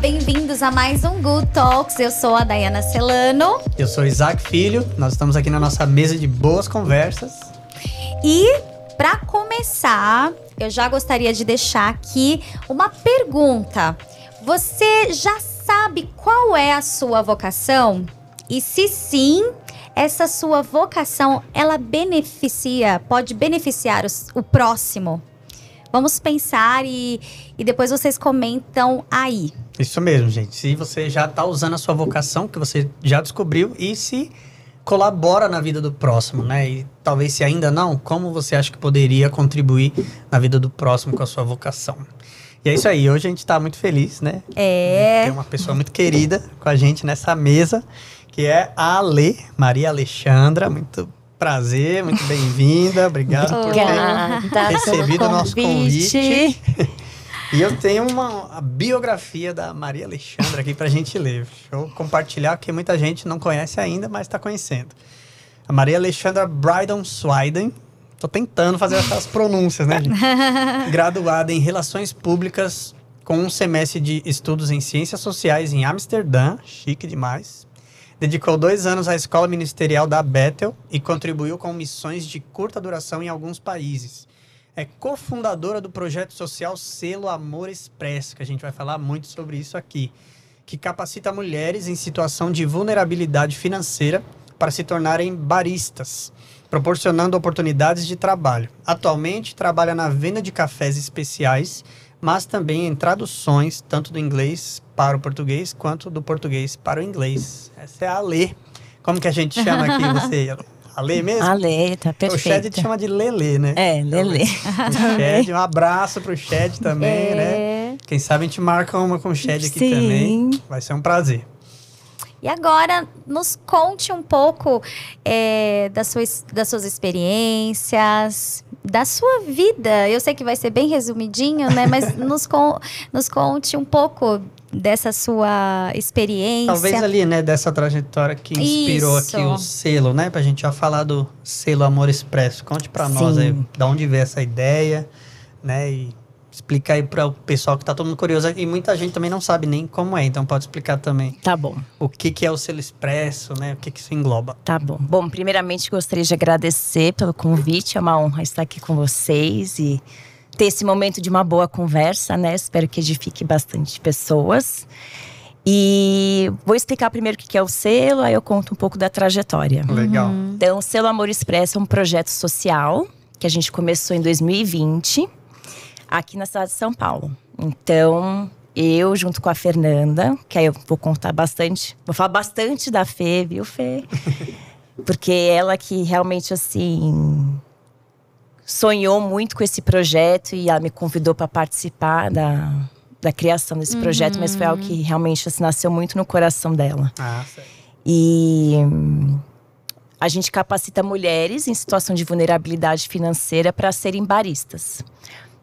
Bem-vindos a mais um Good Talks. Eu sou a Dayana Celano. Eu sou Isaac Filho. Nós estamos aqui na nossa mesa de boas conversas. E para começar, eu já gostaria de deixar aqui uma pergunta. Você já sabe qual é a sua vocação? E se sim, essa sua vocação, ela beneficia, pode beneficiar os, o próximo? Vamos pensar e, e depois vocês comentam aí. Isso mesmo, gente. Se você já está usando a sua vocação, que você já descobriu, e se colabora na vida do próximo, né? E talvez se ainda não, como você acha que poderia contribuir na vida do próximo com a sua vocação? E é isso aí, hoje a gente está muito feliz, né? É. Tem uma pessoa muito querida com a gente nessa mesa, que é a Ale, Maria Alexandra. Muito prazer, muito bem-vinda. Obrigado por ter recebido o nosso convite. E eu tenho uma biografia da Maria Alexandra aqui para a gente ler. Deixa eu compartilhar, porque muita gente não conhece ainda, mas está conhecendo. A Maria Alexandra Brydon Swiden. Tô tentando fazer essas pronúncias, né? Graduada em Relações Públicas com um semestre de estudos em Ciências Sociais em Amsterdã. Chique demais. Dedicou dois anos à escola ministerial da Bethel e contribuiu com missões de curta duração em alguns países. É cofundadora do projeto social Selo Amor Expresso, que a gente vai falar muito sobre isso aqui, que capacita mulheres em situação de vulnerabilidade financeira para se tornarem baristas, proporcionando oportunidades de trabalho. Atualmente trabalha na venda de cafés especiais, mas também em traduções, tanto do inglês para o português quanto do português para o inglês. Essa é a Lê. Como que a gente chama aqui você? A Lê mesmo? A Lê, tá perfeito. O Shed te chama de Lelê, né? É, Lelê. Então, Shed, um abraço pro Shed também, É. né? Quem sabe a gente marca uma com o Shed aqui Sim. também. Vai ser um prazer. E agora, nos conte um pouco é, das, suas, das suas experiências, da sua vida. Eu sei que vai ser bem resumidinho, né? Mas nos, con nos conte um pouco dessa sua experiência. Talvez ali, né, dessa trajetória que inspirou Isso. aqui o selo, né? Pra gente já falar do selo Amor Expresso. Conte pra nós aí, da onde veio essa ideia, né? E explicar aí para o pessoal que tá todo mundo curioso. E muita gente também não sabe nem como é, então pode explicar também Tá bom, o que, que é o selo expresso, né? O que, que isso engloba. tá bom. Bom, primeiramente gostaria de agradecer pelo convite. É uma honra estar aqui com vocês e ter esse momento de uma boa conversa, né? Espero que edifique bastante pessoas. E vou explicar primeiro o que é o selo, aí eu conto um pouco da trajetória. Legal. Então, o Selo Amor Expresso é um projeto social que a gente começou em 2020, aqui na cidade de São Paulo. Então, eu, junto com a Fernanda, que aí eu vou contar bastante, vou falar bastante da Fê, viu, Fê? Porque ela que realmente, assim, sonhou muito com esse projeto e ela me convidou para participar da, da criação desse projeto, mas foi algo que realmente assim, nasceu muito no coração dela. Ah. E a gente capacita mulheres em situação de vulnerabilidade financeira para serem baristas.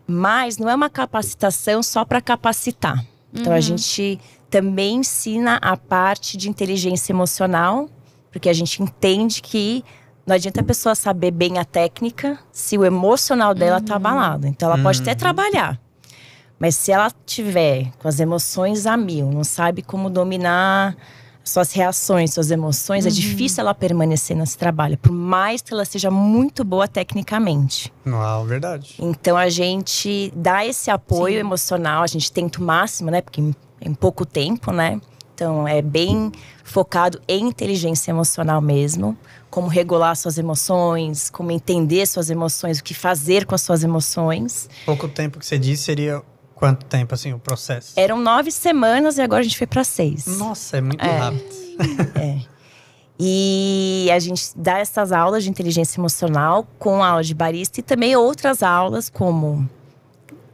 Mas não é uma capacitação só para capacitar. Então a gente também ensina a parte de inteligência emocional, porque a gente entende que não adianta a pessoa saber bem a técnica se o emocional dela tá abalado. Então ela pode até Uhum. trabalhar. Mas se ela tiver com as emoções a mil, não sabe como dominar suas reações, suas emoções, é difícil ela permanecer nesse trabalho, por mais que ela seja muito boa tecnicamente. Uau, verdade. Então a gente dá esse apoio emocional, a gente tenta o máximo, né? Porque em pouco tempo, né? Então é bem focado em inteligência emocional mesmo, como regular suas emoções, como entender suas emoções, o que fazer com as suas emoções. Pouco tempo que você disse seria quanto tempo, assim, o processo? Eram nove semanas e agora a gente foi para seis. Nossa, é muito É. rápido. É. E a gente dá essas aulas de inteligência emocional com aula de barista e também outras aulas como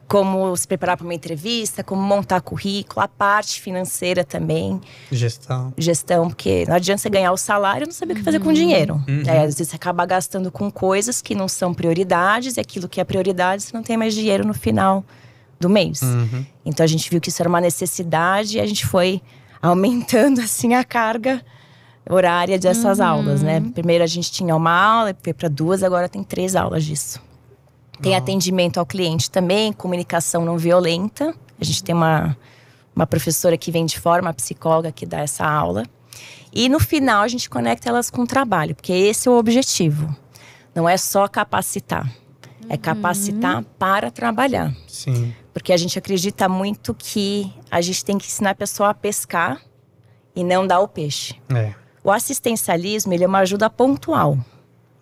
como se preparar para uma entrevista, como montar currículo, a parte financeira também, Gestão. gestão, porque não adianta você ganhar o salário e não saber o que fazer com o dinheiro. Uhum. É, às vezes você acaba gastando com coisas que não são prioridades e aquilo que é prioridade você não tem mais dinheiro no final do mês. Uhum. Então a gente viu que isso era uma necessidade e a gente foi aumentando assim a carga horária dessas aulas, né? Primeiro a gente tinha uma aula, foi para duas, agora tem três aulas disso. Tem atendimento ao cliente também, comunicação não violenta. A gente tem uma, uma professora que vem de fora, uma psicóloga que dá essa aula. E no final a gente conecta elas com o trabalho, porque esse é o objetivo. Não é só capacitar, é capacitar uhum. para trabalhar. Sim. Porque a gente acredita muito que a gente tem que ensinar a pessoa a pescar e não dar o peixe. É. O assistencialismo, ele é uma ajuda pontual.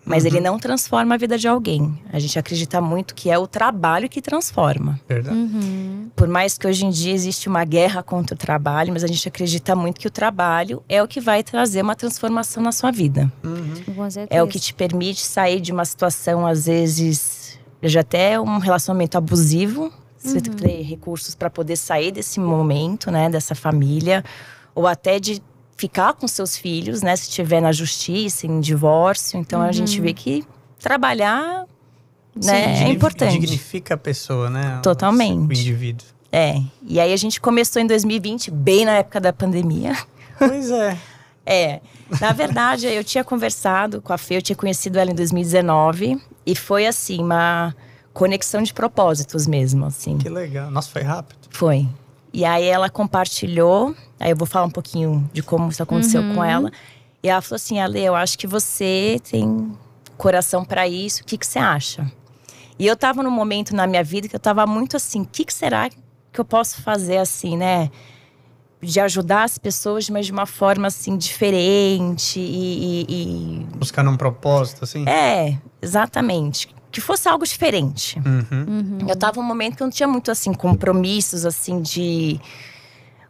Mas uhum. ele não transforma a vida de alguém. A gente acredita muito que é o trabalho que transforma. Verdade. Uhum. Por mais que hoje em dia existe uma guerra contra o trabalho, mas a gente acredita muito que o trabalho é o que vai trazer uma transformação na sua vida. Uhum. É o que te permite sair de uma situação, às vezes, já até um relacionamento abusivo. Você uhum. ter recursos para poder sair desse momento, né, dessa família, ou até de ficar com seus filhos, né? Se estiver na justiça, em divórcio. Então uhum. a gente vê que trabalhar Sim, né, é importante. Dignifica a pessoa, né? Totalmente. O indivíduo. É. E aí a gente começou em 2020, bem na época da pandemia. Pois é. é. Na verdade, eu tinha conversado com a Fê, eu tinha conhecido ela em 2019. E foi assim, uma conexão de propósitos mesmo, assim. Que legal. Nossa, foi rápido. Foi. E aí ela compartilhou, aí eu vou falar um pouquinho de como isso aconteceu uhum. com ela. E ela falou assim: Ale, eu acho que você tem coração para isso, o que, que você acha? E eu tava num momento na minha vida que eu tava muito assim: o que, que será que eu posso fazer assim, né? De ajudar as pessoas, mas de uma forma assim diferente e. e, e... Buscando um propósito, assim? É, exatamente que fosse algo diferente. Uhum. Uhum. Eu tava num momento que eu não tinha muito assim compromissos assim de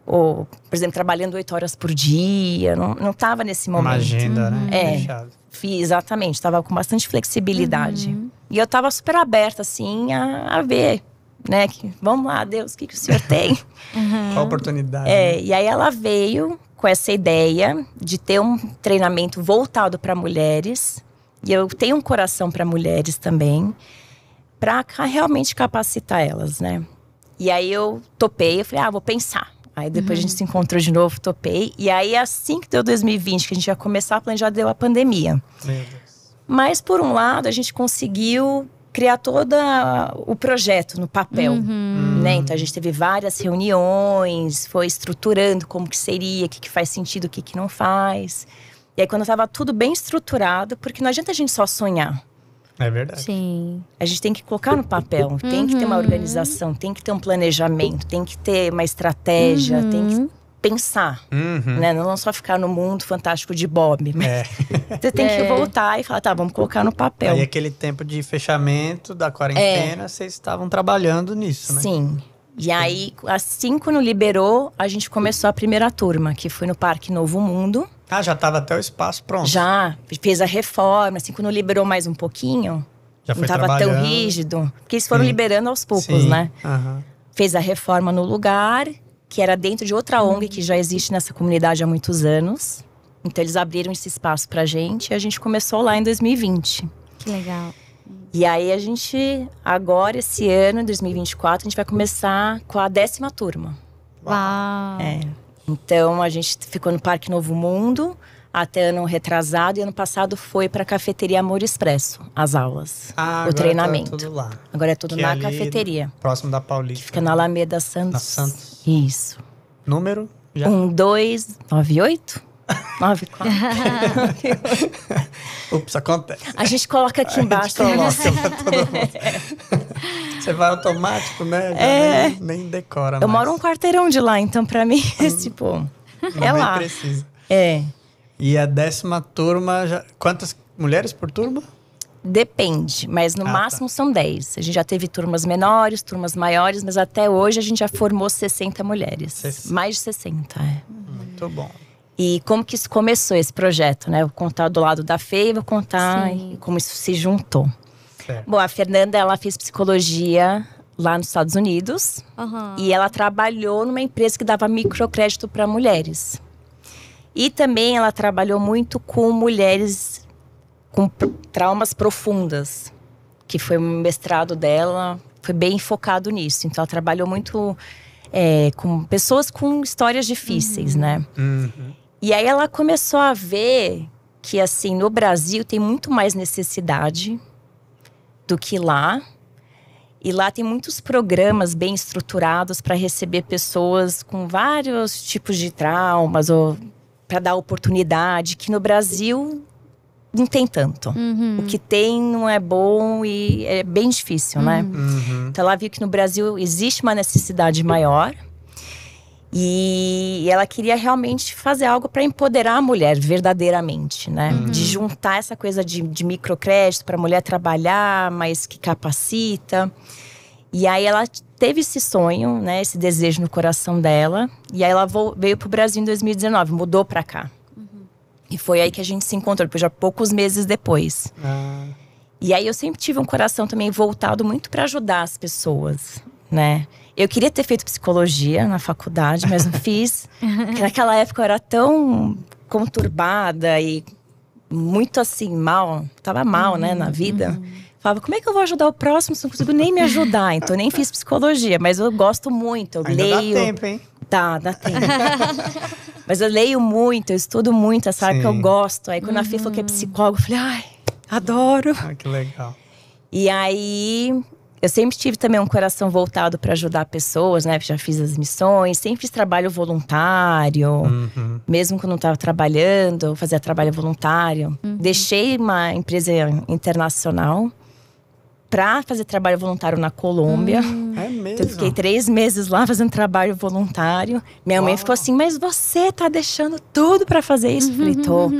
ou, por exemplo, trabalhando oito horas por dia, não, não tava nesse momento. Uma agenda, uhum. né? É, fiz, exatamente, estava com bastante flexibilidade. Uhum. E eu tava super aberta, assim, a, a ver, né? Que, vamos lá, Deus, o que, que o senhor tem? Uhum. Qual oportunidade? É, né? e aí ela veio com essa ideia de ter um treinamento voltado para mulheres, e eu tenho um coração para mulheres também, para realmente capacitar elas, né? E aí eu topei, eu falei, ah, vou pensar. Aí depois uhum. a gente uhum. se encontrou de novo, topei. E aí assim que deu 2020, que a gente ia começar a planejar, deu a pandemia. Mas por um lado, a gente conseguiu criar todo o projeto no papel, uhum. né? Então a gente teve várias reuniões, foi estruturando como que seria, o que, que faz sentido, o que, que não faz. E aí, quando estava tudo bem estruturado, porque não adianta a gente só sonhar. É verdade. Sim. A gente tem que colocar no papel, uhum. tem que ter uma uhum. organização, tem que ter um planejamento, tem que ter uma estratégia, uhum. tem que pensar, uhum. né? Não só ficar no mundo fantástico de Bob. É. Você tem é. que voltar e falar, tá, vamos colocar no papel. Aí aquele tempo de fechamento da quarentena, é. vocês estavam trabalhando nisso, né? Sim. E aí, assim quando liberou, a gente começou a primeira turma, que foi no Parque Novo Mundo. Ah, já estava até o espaço pronto. Já, fez a reforma, assim, quando liberou mais um pouquinho. Já foi não estava tão rígido. Porque eles foram Sim. liberando aos poucos, Sim. né? Uhum. Fez a reforma no lugar, que era dentro de outra ONG que já existe nessa comunidade há muitos anos. Então eles abriram esse espaço pra gente e a gente começou lá em 2020. Que legal. E aí a gente, agora, esse ano, 2024, a gente vai começar com a décima turma. Uau! É. Então a gente ficou no Parque Novo Mundo até ano retrasado e ano passado foi para a cafeteria Amor Expresso, as aulas, ah, o tá treinamento. Tá tudo lá. Agora é tudo que na é cafeteria. Próximo da Paulista. fica na Alameda Santos. Na Santos. Isso. Número? Já. Um, dois, nove, oito? Nove, quatro. Ups, acontece. A gente coloca aqui a embaixo. Gente coloca todo mundo. Você vai automático, né? Já é. nem, nem decora Eu mais. moro um quarteirão de lá, então pra mim, hum. tipo, é lá. precisa. É. E a décima turma, já... quantas mulheres por turma? Depende, mas no ah, tá. máximo tá. são 10. A gente já teve turmas menores, turmas maiores, mas até hoje a gente já formou 60 mulheres. 60. Mais de 60, é. Muito bom. E como que isso começou, esse projeto, né? vou contar do lado da Fê e vou contar como isso se juntou. Certo. Bom, a Fernanda, ela fez psicologia lá nos Estados Unidos. Uhum. E ela trabalhou numa empresa que dava microcrédito para mulheres. E também ela trabalhou muito com mulheres com traumas profundas, que foi um mestrado dela, foi bem focado nisso. Então ela trabalhou muito é, com pessoas com histórias difíceis, uhum. né? Uhum. E aí ela começou a ver que assim no Brasil tem muito mais necessidade do que lá. E lá tem muitos programas bem estruturados para receber pessoas com vários tipos de traumas ou para dar oportunidade, que no Brasil não tem tanto. Uhum. O que tem não é bom e é bem difícil, né? uhum. né? Uhum. Então ela viu que no Brasil existe uma necessidade maior. E ela queria realmente fazer algo para empoderar a mulher verdadeiramente, né? Uhum. De juntar essa coisa de, de microcrédito para a mulher trabalhar, mas que capacita. E aí ela teve esse sonho, né? Esse desejo no coração dela. E aí ela veio para o Brasil em 2019, mudou para cá. Uhum. E foi aí que a gente se encontrou, depois já poucos meses depois. Ah. E aí eu sempre tive um coração também voltado muito para ajudar as pessoas, né? Eu queria ter feito psicologia na faculdade, mas não fiz. porque naquela época eu era tão conturbada e muito assim, mal. Tava mal, uhum, né, na vida. Uhum. Falava, como é que eu vou ajudar o próximo se não consigo nem me ajudar? Então, nem fiz psicologia, mas eu gosto muito. Eu Ainda leio. Dá tempo, hein? Tá, dá tempo. mas eu leio muito, eu estudo muito, essa área que eu gosto. Aí, quando uhum. a Fê falou que é psicóloga, eu falei, ai, adoro. Ah, que legal. E aí, eu sempre tive também um coração voltado para ajudar pessoas, né? Já fiz as missões, sempre fiz trabalho voluntário, uhum. mesmo quando não estava trabalhando, fazia trabalho voluntário. Uhum. Deixei uma empresa internacional para fazer trabalho voluntário na Colômbia. Hum. É mesmo? Então, eu fiquei três meses lá fazendo trabalho voluntário. Minha Uau. mãe ficou assim: Mas você tá deixando tudo para fazer isso? Eu falei: Tô.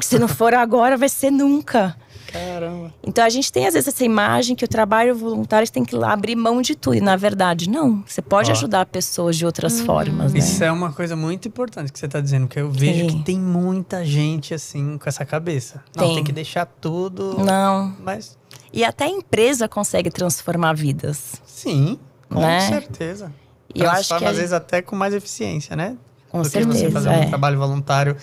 Se não for agora, vai ser nunca. Caramba. Então a gente tem às vezes essa imagem que o trabalho voluntário tem que abrir mão de tudo. E na verdade, não. Você pode Ó. ajudar pessoas de outras uhum. formas. Né? Isso é uma coisa muito importante que você está dizendo, porque eu vejo Sim. que tem muita gente assim com essa cabeça. Não, tem, tem que deixar tudo. Não. Mas. E até a empresa consegue transformar vidas. Sim, com né? certeza. E eu acho que às vezes até com mais eficiência, né? Com Do certeza. Que você fazer é. um trabalho voluntário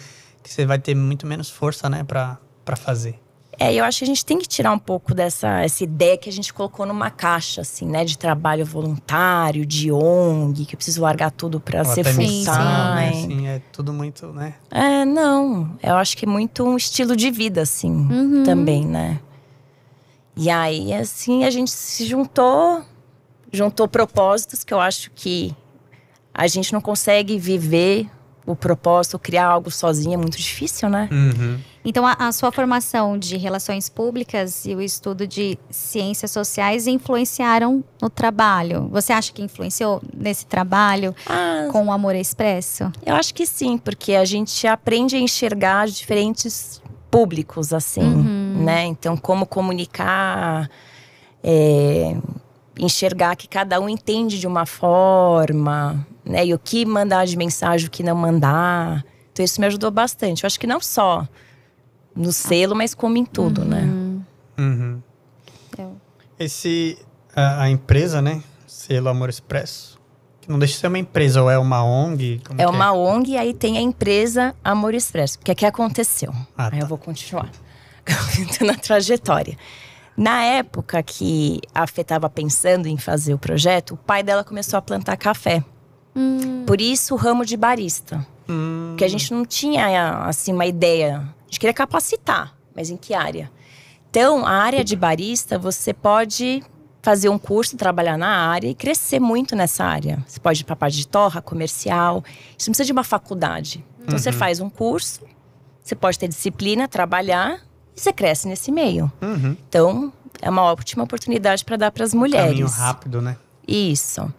que você vai ter muito menos força, né, para fazer. É, eu acho que a gente tem que tirar um pouco dessa essa ideia que a gente colocou numa caixa, assim, né? De trabalho voluntário, de ONG, que eu preciso largar tudo para ser full time. Né? Assim, é tudo muito, né? É, não. Eu acho que é muito um estilo de vida, assim, uhum. também, né? E aí, assim, a gente se juntou, juntou propósitos que eu acho que a gente não consegue viver o propósito, criar algo sozinho é muito difícil, né? Uhum. Então, a, a, sua formação de relações públicas e o estudo de ciências sociais influenciaram no trabalho. Você acha que influenciou nesse trabalho ah, com o Amor Expresso? Eu acho que sim, porque a gente aprende a enxergar diferentes públicos, assim, uhum. né? Então, como comunicar. É, enxergar que cada um entende de uma forma, né? E o que mandar de mensagem, o que não mandar. Então isso me ajudou bastante. Eu acho que não só no selo, mas como em tudo, né? uhum. né? Uhum. Esse a, a, empresa, né? Selo Amor Expresso, que não deixa de ser uma empresa ou é uma ONG? Como é uma é? ONG e aí tem a empresa Amor Expresso. Porque aqui aconteceu. Ah, aí tá. eu vou continuar na trajetória. Na época que a Fê estava pensando em fazer o projeto, o pai dela começou a plantar café. Hum. Por isso o ramo de barista. Hum. Porque a gente não tinha assim uma ideia. Gente queria capacitar, mas em que área? Então, a área de barista, você pode fazer um curso, trabalhar na área e crescer muito nessa área. Você pode ir para a parte de torra, comercial. Isso não precisa de uma faculdade. Então, uhum. você faz um curso, você pode ter disciplina, trabalhar e você cresce nesse meio. Uhum. Então, é uma ótima oportunidade para dar para as mulheres. Caminho rápido, né? Isso.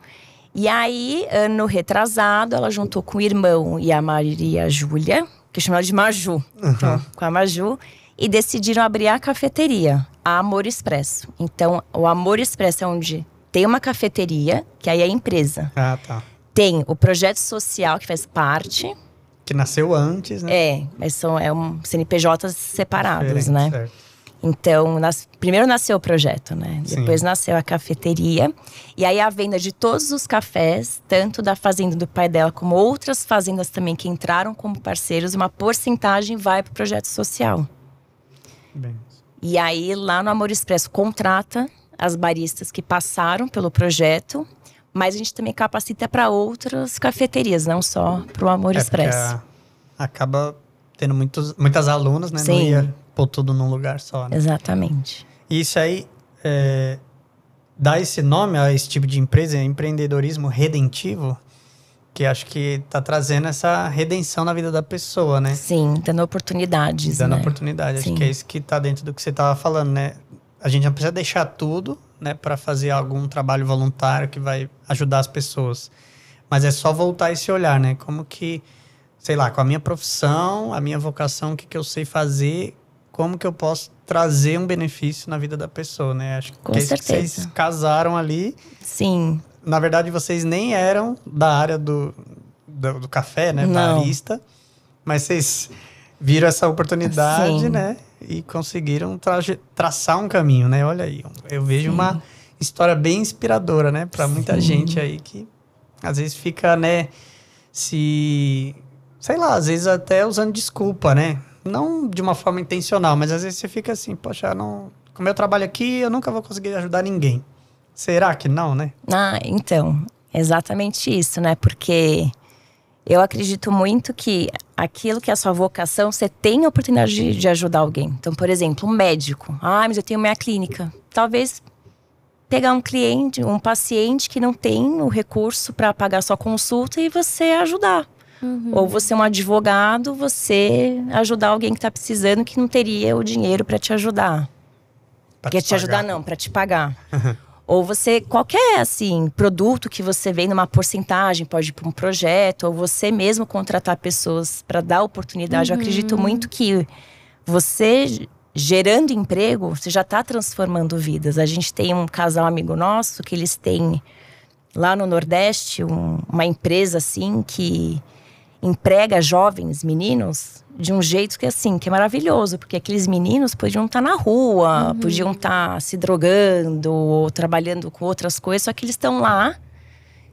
E aí, ano retrasado, ela juntou com o irmão e a Maria Júlia, que chamava de Maju, uhum. então, com a Maju, e decidiram abrir a cafeteria, a Amor Expresso. Então, o Amor Expresso é onde tem uma cafeteria, que aí é a empresa. Ah, tá. Tem o projeto social, que faz parte, que nasceu antes, né? É, mas são é um CNPJs separados, né? Certo. Então, nas, primeiro nasceu o projeto, né? Sim. Depois nasceu a cafeteria. E aí a venda de todos os cafés, tanto da fazenda do pai dela como outras fazendas também que entraram como parceiros, uma porcentagem vai para o projeto social. Bem. E aí lá no Amor Expresso contrata as baristas que passaram pelo projeto mas a gente também capacita para outras cafeterias, não só para o Amor é Expresso. Acaba tendo muitos, muitas alunas, né? Sim. Não ia pôr tudo num lugar só. Né? Exatamente. E isso aí, é, dá esse nome a esse tipo de empresa, empreendedorismo redentivo, que acho que está trazendo essa redenção na vida da pessoa, né? Sim, dando oportunidades. Dando né? oportunidade. Sim. Acho que é isso que está dentro do que você estava falando, né? A gente não precisa deixar tudo, né, para fazer algum trabalho voluntário que vai ajudar as pessoas. Mas é só voltar esse olhar, né? Como que, sei lá, com a minha profissão, a minha vocação, o que, que eu sei fazer, como que eu posso trazer um benefício na vida da pessoa, né? Acho Com que, certeza. vocês casaram ali. Sim. Na verdade, vocês nem eram da área do, do, do café, né? Não. Barista. Mas vocês viram essa oportunidade, Sim. né? E conseguiram tra traçar um caminho, né? Olha aí, eu vejo Sim. uma história bem inspiradora, né? Para muita gente aí que às vezes fica, né? Se... Sei lá, às vezes até usando desculpa, né? Não de uma forma intencional, mas às vezes você fica assim, poxa, não, com o meu trabalho aqui, eu nunca vou conseguir ajudar ninguém. Será que não, né? Ah, então, exatamente isso, né? Porque eu acredito muito que aquilo que é a sua vocação, você tem a oportunidade de, de, ajudar alguém. Então, por exemplo, um médico. Ah, mas eu tenho minha clínica. Talvez pegar um cliente, um paciente que não tem o recurso para pagar sua consulta e você ajudar. Uhum. Ou você é um advogado, você ajudar alguém que está precisando que não teria o dinheiro para te ajudar. Pra te, te ajudar não, para te pagar. ou você qualquer assim produto que você vê numa porcentagem pode ir para um projeto ou você mesmo contratar pessoas para dar oportunidade. Uhum. Eu acredito muito que você gerando emprego, você já está transformando vidas. A gente tem um casal amigo nosso que eles têm lá no Nordeste um, uma empresa assim que emprega jovens meninos de um jeito que assim, que é maravilhoso, porque aqueles meninos podiam estar tá na rua, uhum. podiam estar tá se drogando ou trabalhando com outras coisas, só que eles estão lá,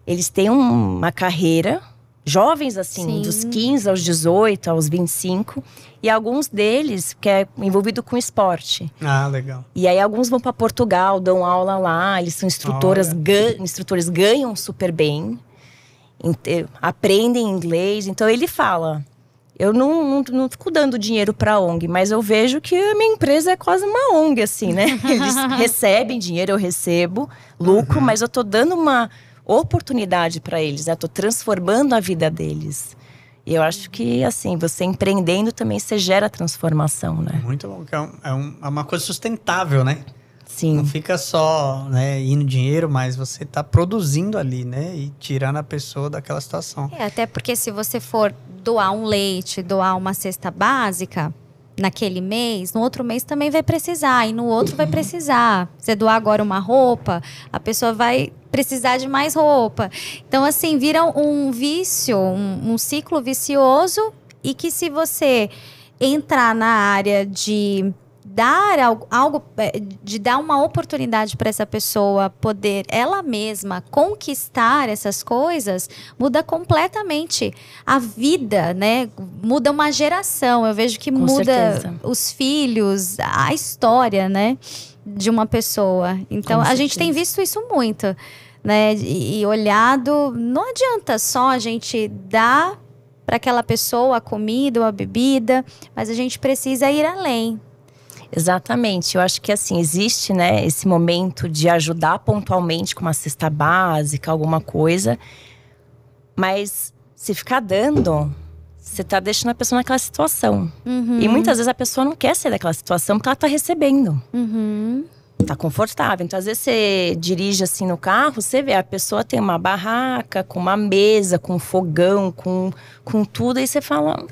eles têm uma carreira, jovens assim, Sim. dos 15 aos 18, aos 25, e alguns deles que é envolvido com esporte. Ah, legal. E aí alguns vão para Portugal, dão aula lá, eles são instrutoras, gan instrutores ganham super bem aprendem inglês. Então ele fala: eu não, não, não fico dando dinheiro para ONG, mas eu vejo que a minha empresa é quase uma ONG, assim, né? Eles recebem dinheiro, eu recebo lucro, uhum. mas eu tô dando uma oportunidade para eles, né? Tô transformando a vida deles. E eu acho que, assim, você empreendendo também, você gera transformação, né? Muito bom, é, é, um, é uma coisa sustentável, né? Sim. Não fica só né, indo dinheiro, mas você está produzindo ali, né? E tirando a pessoa daquela situação. É, até porque se você for doar um leite, doar uma cesta básica naquele mês, no outro mês também vai precisar, e no outro vai precisar. Você doar agora uma roupa, a pessoa vai precisar de mais roupa. Então, assim, vira um vício, um, um ciclo vicioso, e que se você entrar na área de dar algo, algo é, de dar uma oportunidade para essa pessoa poder ela mesma conquistar essas coisas, muda completamente a vida, né? Muda uma geração. Eu vejo que Com muda certeza. os filhos, a história, né? De uma pessoa. Então, a gente tem visto isso muito, né? E olhado, não adianta só a gente dar para aquela pessoa a comida ou a bebida, mas a gente precisa ir além. Exatamente. Eu acho que assim, existe, né, esse momento de ajudar pontualmente com uma cesta básica, alguma coisa. Mas se ficar dando, você tá deixando a pessoa naquela situação. Uhum. E muitas vezes a pessoa não quer sair daquela situação porque ela tá recebendo. Uhum. Tá confortável. Então, às vezes você dirige assim no carro, você vê a pessoa tem uma barraca, com uma mesa, com um fogão, com, com tudo, aí você fala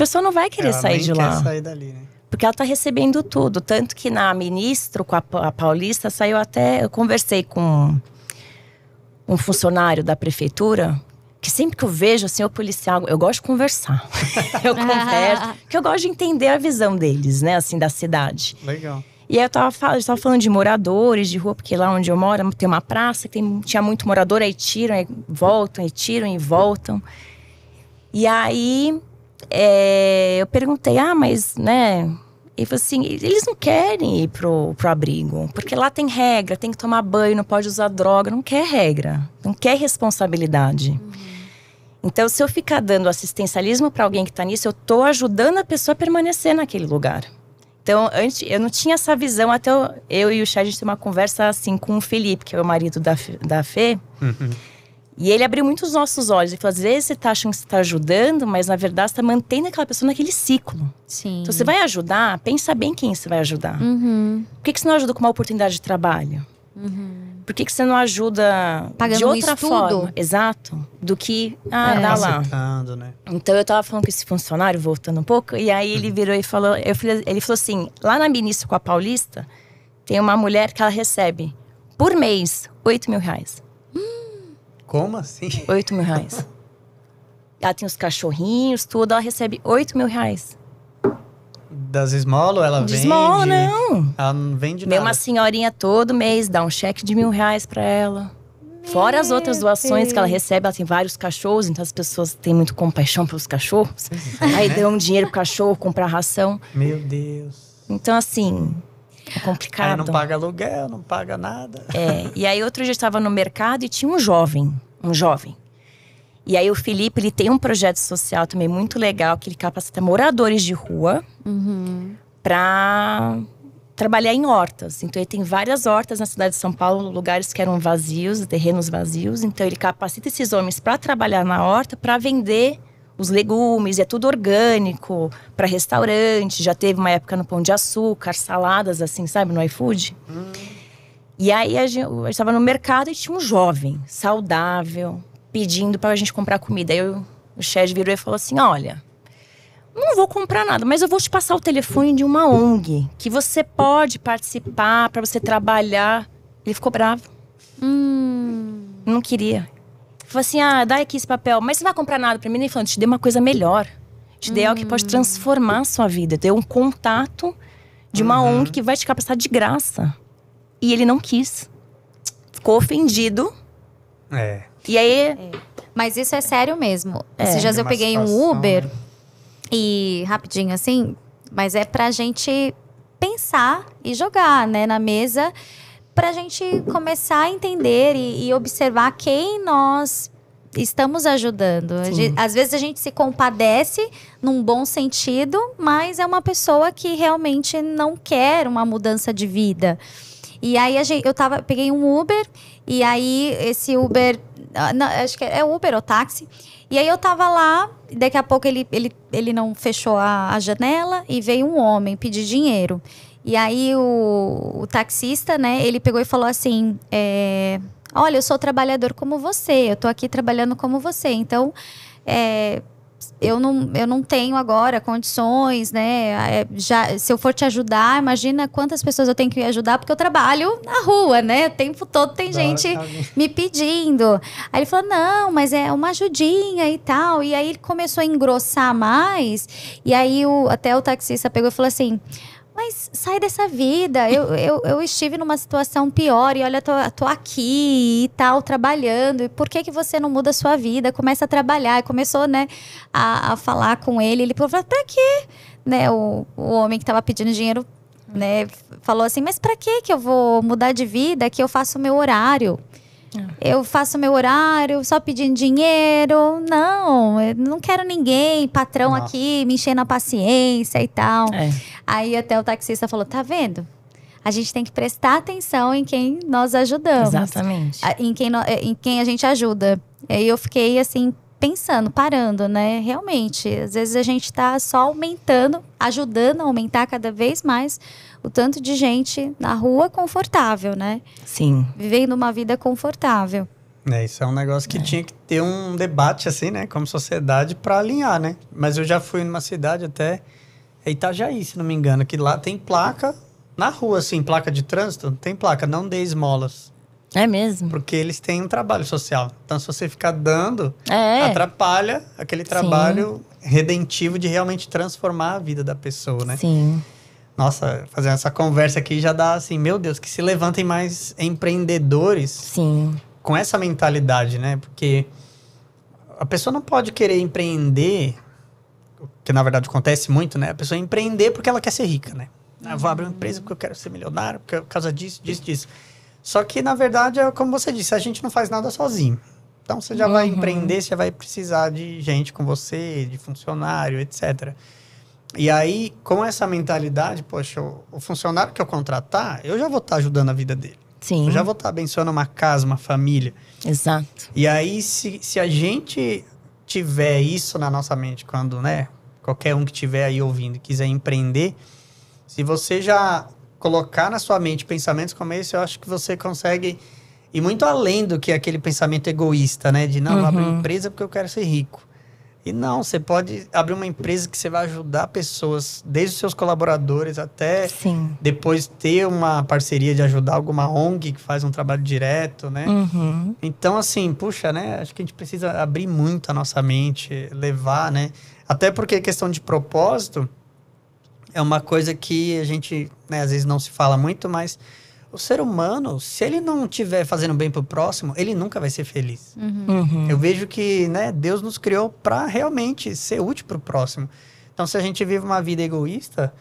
pessoa não vai querer ela sair de lá. sair dali, né? Porque ela está recebendo tudo. Tanto que na ministro, com a, a Paulista, saiu até. Eu conversei com um funcionário da prefeitura que sempre que eu vejo assim o policial, eu gosto de conversar. eu converso, que eu gosto de entender a visão deles, né, assim da cidade. Legal. E aí eu tava, eu tava falando de moradores de rua, porque lá onde eu moro tem uma praça que tem, tinha muito morador, aí tiram, aí voltam, aí tiram e voltam. E aí é, eu perguntei, ah, mas, né? E falou assim, eles não querem ir pro, pro abrigo, porque lá tem regra, tem que tomar banho, não pode usar droga, não quer regra, não quer responsabilidade. Uhum. Então, se eu ficar dando assistencialismo para alguém que está nisso, eu estou ajudando a pessoa a permanecer naquele lugar. Então, antes, eu não tinha essa visão até eu, eu e o Chá, a gente ter uma conversa assim com o Felipe, que é o marido da, da Fê. Uhum. E ele abriu muito os nossos olhos. Ele falou: às vezes você está achando que você está ajudando, mas na verdade você está mantendo aquela pessoa naquele ciclo. Sim. Então você vai ajudar, pensa bem quem você vai ajudar. Uhum. Por que, que você não ajuda com uma oportunidade de trabalho? Uhum. Por que, que você não ajuda Pagando de outra um forma? Exato. Do que, ah, é. dá lá. Né? Então eu tava falando com esse funcionário, voltando um pouco, e aí ele uhum. virou e falou, eu, ele falou assim: lá na ministra com a Paulista, tem uma mulher que ela recebe por mês 8 mil reais. Como assim? 8 mil reais. ela tem os cachorrinhos, tudo, ela recebe 8 mil reais. Das esmolas ela de vende? esmola, não. Ela não vende nada. Vem uma senhorinha todo mês, dá um cheque de mil reais pra ela. Fora as outras doações que ela recebe, ela tem vários cachorros, então as pessoas têm muito compaixão pelos cachorros. Aí né? dão dinheiro pro cachorro comprar ração. Meu Deus. Então, assim, é complicado. Aí não paga aluguel, não paga nada. É. E aí outro dia estava no mercado e tinha um jovem, um jovem. E aí o Felipe, ele tem um projeto social também muito legal que ele capacita moradores de rua uhum. para trabalhar em hortas. Então ele tem várias hortas na cidade de São Paulo, lugares que eram vazios, terrenos vazios. Então ele capacita esses homens para trabalhar na horta, para vender os legumes, é tudo orgânico, para restaurante. Já teve uma época no Pão de Açúcar, saladas assim, sabe, no iFood. Hum. E aí a gente estava no mercado e tinha um jovem, saudável, pedindo para a gente comprar comida. Aí eu, o Chad virou e falou assim: Olha, não vou comprar nada, mas eu vou te passar o telefone de uma ONG que você pode participar para você trabalhar. Ele ficou bravo. Hum. Não queria. Falou assim: ah, dá aqui esse papel, mas você não vai comprar nada para mim? Ele falou: te dei uma coisa melhor. Te dei hum. algo que pode hum. transformar a sua vida. Deu um contato de uma uhum. ONG que vai te capacitar de graça. E ele não quis. Ficou ofendido. É. E aí. É. Mas isso é sério mesmo. É. Esses dias eu peguei um Uber né? e rapidinho assim, mas é pra gente pensar e jogar, né, na mesa para a gente começar a entender e, e, observar quem nós estamos ajudando. Gente, às vezes a gente se compadece num bom sentido, mas é uma pessoa que realmente não quer uma mudança de vida. E aí gente, eu tava, peguei um Uber e aí esse Uber, ah, não, acho que é Uber ou táxi. E aí eu tava lá, daqui a pouco ele, ele, ele não fechou a, a janela e veio um homem pedir dinheiro. E aí o, o taxista, né, ele pegou e falou assim: é, Olha, eu sou trabalhador como você, eu tô aqui trabalhando como você, então. É, eu não, eu não tenho agora condições, né? É, já, se eu for te ajudar, imagina quantas pessoas eu tenho que ajudar, porque eu trabalho na rua, né? O tempo todo tem gente me pedindo. Aí ele falou: não, mas é uma ajudinha e tal. E aí ele começou a engrossar mais. E aí o, até o taxista pegou e falou assim: mas sai dessa vida. Eu, eu, eu estive numa situação pior e olha, tô, tô aqui e tal, trabalhando. E por que, que você não muda a sua vida? Começa a trabalhar. E começou, né, a, a falar com ele. Ele falou, pra quê? Né, o, o homem que estava pedindo dinheiro, né, falou assim, mas pra que que eu vou mudar de vida? Que eu faço o meu horário. Eu faço meu horário só pedindo dinheiro. Não, eu não quero ninguém, patrão Nossa. aqui, me enchendo a paciência e tal. É. Aí até o taxista falou: tá vendo? A gente tem que prestar atenção em quem nós ajudamos. Exatamente. Em quem, em quem a gente ajuda. E aí eu fiquei assim, pensando, parando, né? Realmente, às vezes a gente está só aumentando, ajudando a aumentar cada vez mais o tanto de gente na rua confortável, né? Sim. Vivendo uma vida confortável. É, isso é um negócio que é. tinha que ter um debate, assim, né? Como sociedade, para alinhar, né? Mas eu já fui numa cidade até é Itajaí, se não me engano, que lá tem placa na rua, assim, placa de trânsito, tem placa, não dê esmolas. É mesmo? Porque eles têm um trabalho social. Então, se você ficar dando, é. atrapalha aquele trabalho Sim. redentivo de realmente transformar a vida da pessoa, né? Sim. Nossa, fazendo essa conversa aqui já dá assim, meu Deus, que se levantem mais empreendedores Sim. com essa mentalidade, né? Porque a pessoa não pode querer empreender, que na verdade acontece muito, né? A pessoa empreender porque ela quer ser rica, né? Ah, vou abrir uma empresa porque eu quero ser milionário, por causa disso, disso, disso. Só que, na verdade, é como você disse, a gente não faz nada sozinho. Então, você já uhum. vai empreender, você já vai precisar de gente com você, de funcionário, etc. E aí, com essa mentalidade, poxa, o, funcionário que eu contratar, eu já vou estar tá ajudando a vida dele. Sim. Eu já vou estar tá abençoando uma casa, uma família. Exato. E aí, se, se a gente tiver isso na nossa mente, quando, né, qualquer um que estiver aí ouvindo e quiser empreender, se você já colocar na sua mente pensamentos como esse, eu acho que você consegue ir muito além do que aquele pensamento egoísta, né? De não, uhum. abrir empresa porque eu quero ser rico. E não, você pode abrir uma empresa que você vai ajudar pessoas, desde os seus colaboradores até Sim. depois ter uma parceria de ajudar alguma ONG que faz um trabalho direto, né? Uhum. Então, assim, puxa, né? Acho que a gente precisa abrir muito a nossa mente, levar, né? Até porque questão de propósito é uma coisa que a gente, né, às vezes não se fala muito, mas o ser humano, se ele não estiver fazendo bem pro próximo, ele nunca vai ser feliz. Uhum. Uhum. Eu vejo que, né, Deus nos criou para realmente ser útil pro próximo. Então, se a gente vive uma vida egoísta,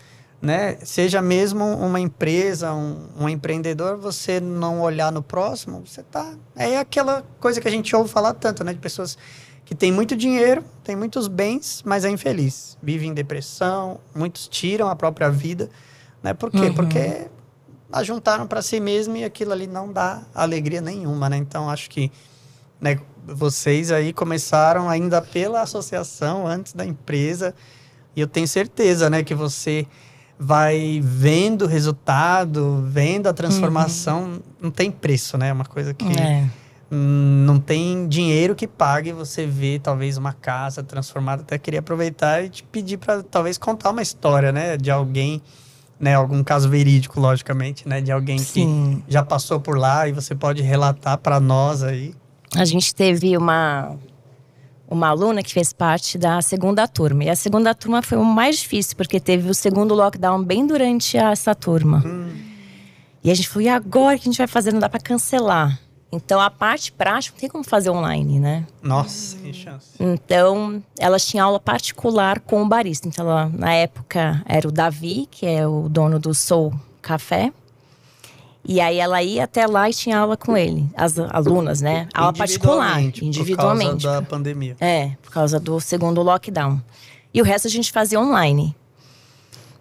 né, seja mesmo uma empresa, um, um empreendedor, você não olhar no próximo, você tá. É aquela coisa que a gente ouve falar tanto, né, de pessoas que têm muito dinheiro, têm muitos bens, mas é infeliz. Vive em depressão, muitos tiram a própria vida. Né? Por quê? Uhum. Porque ajuntaram para si mesmo e aquilo ali não dá alegria nenhuma, né? Então acho que né, vocês aí começaram ainda pela associação antes da empresa e eu tenho certeza, né, que você vai vendo o resultado, vendo a transformação, uhum. não tem preço, né? É uma coisa que é. Não tem dinheiro que pague você ver talvez uma casa transformada. Até queria aproveitar e te pedir para talvez contar uma história, né, de alguém né, algum caso verídico, logicamente, né, de alguém Sim. que já passou por lá e você pode relatar para nós aí. A gente teve uma uma aluna que fez parte da segunda turma. E a segunda turma foi o mais difícil, porque teve o segundo lockdown bem durante essa turma. Hum. E a gente falou, e agora que a gente vai fazer? Não dá para cancelar. Então, a parte prática não tem como fazer online, né? Nossa, que chance. Então, elas tinham aula particular com o barista. Então, ela, na época, era o Davi, que é o dono do Soul Café. E aí, ela ia até lá e tinha aula com ele. As alunas, né? Aula particular, individualmente. Por causa da pandemia. É, por causa do segundo lockdown. E o resto a gente fazia online.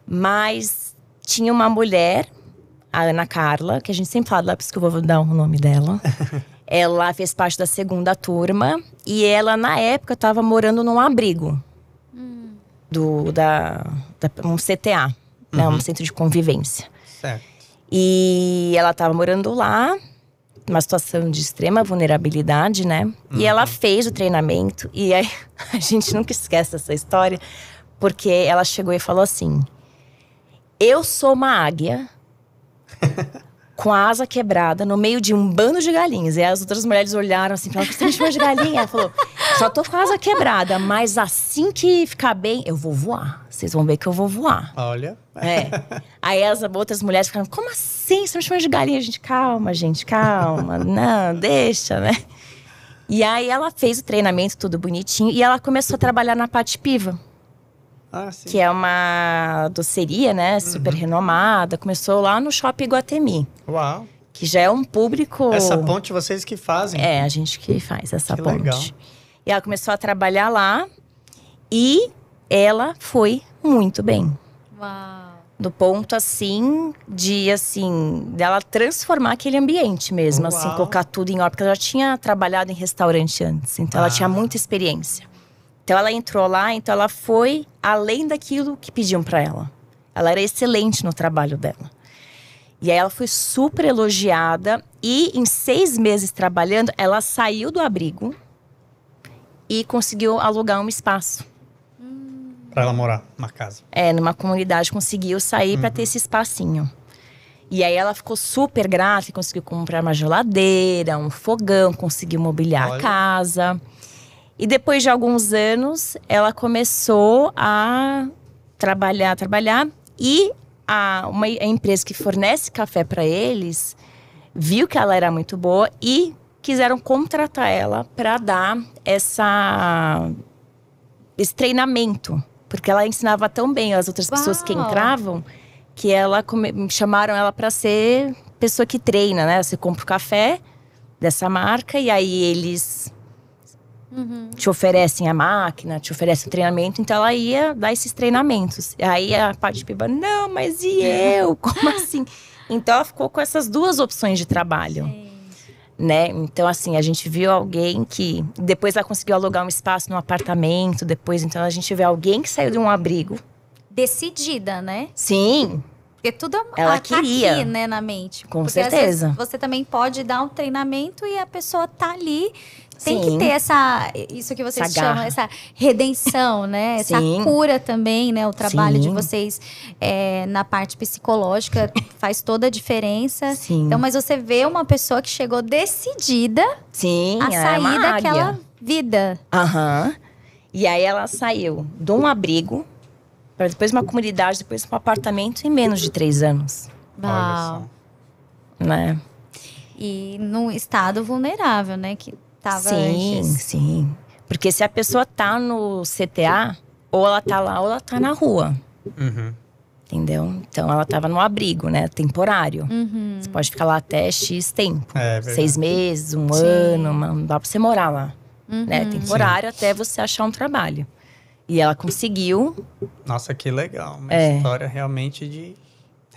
Mas tinha uma mulher a Ana Carla, que a gente sempre fala, lá, por isso que eu vou dar o nome dela. ela fez parte da segunda turma e ela, na época, estava morando num abrigo. Hum. Do, da, da, um CTA, né, uhum. né, um centro de convivência. Certo. E ela estava morando lá, uma situação de extrema vulnerabilidade, né? Uhum. E ela fez o treinamento. E aí, a gente nunca esquece essa história, porque ela chegou e falou assim: Eu sou uma águia com a asa quebrada no meio de um bando de galinhas. E as outras mulheres olharam assim, falaram: Você me de galinha? Ela falou: Só tô com a asa quebrada, mas assim que ficar bem, eu vou voar. Vocês vão ver que eu vou voar. Olha. É. Aí as outras mulheres ficaram: Como assim? Você me chamou de galinha? A gente, calma, gente, calma. Não, deixa, né? E aí ela fez o treinamento tudo bonitinho e ela começou a trabalhar na parte piva. Ah, que é uma doceria, né? Super uhum. renomada. Começou lá no Shopping Guatemi. Uau! Que já é um público. Essa ponte vocês que fazem? É, a gente que faz essa que ponte. Legal. E ela começou a trabalhar lá e ela foi muito bem. Uau! Do ponto assim de assim dela transformar aquele ambiente mesmo, assim, Uau. assim, colocar tudo em ordem, porque ela já tinha trabalhado em restaurante antes, então ah. ela tinha muita experiência. Então ela entrou lá, então ela foi além daquilo que pediam para ela. Ela era excelente no trabalho dela. E aí ela foi super elogiada e em seis meses trabalhando, ela saiu do abrigo e conseguiu alugar um espaço. Para ela morar numa casa. É, numa comunidade conseguiu sair uhum. para ter esse espacinho. E aí ela ficou super grata conseguiu comprar uma geladeira, um fogão, conseguiu mobiliar Olha. a casa. E depois de alguns anos, ela começou a trabalhar, trabalhar e a, uma a empresa que fornece café para eles viu que ela era muito boa e quiseram contratar ela para dar essa esse treinamento, porque ela ensinava tão bem as outras Uau. pessoas que entravam que ela chamaram ela para ser pessoa que treina, né? Você compra o café dessa marca e aí eles Uhum. Te oferecem a máquina, te oferecem o treinamento, então ela ia dar esses treinamentos. E aí a parte de piba, não, mas e eu? Como assim? Então ela ficou com essas duas opções de trabalho. Sim. Né? Então, assim, a gente viu alguém que. Depois ela conseguiu alugar um espaço num apartamento. Depois, então, a gente vê alguém que saiu de um abrigo. Decidida, né? Sim. Porque tudo ela tá queria. aqui, né, na mente. Com Porque certeza. Você também pode dar um treinamento e a pessoa tá ali tem Sim. que ter essa isso que vocês essa chamam essa redenção né essa Sim. cura também né o trabalho Sim. de vocês é, na parte psicológica faz toda a diferença Sim. então mas você vê uma pessoa que chegou decidida Sim, a é sair é daquela águia. vida Aham. e aí ela saiu de um abrigo para depois uma comunidade depois um apartamento em menos de três anos Uau. né e num estado vulnerável né que estava sim, antes. Sim, Porque se a pessoa tá no CTA, ou ela tá lá ou ela tá na rua. Uhum. Entendeu? Então ela tava no abrigo, né? Temporário. Uhum. Você pode ficar lá até X tempo. É, Seis meses, um Sim. ano, não dá pra você morar lá. Uhum. Né? Temporário Sim. até você achar um trabalho. E ela conseguiu. Nossa, que legal. Uma é. história realmente de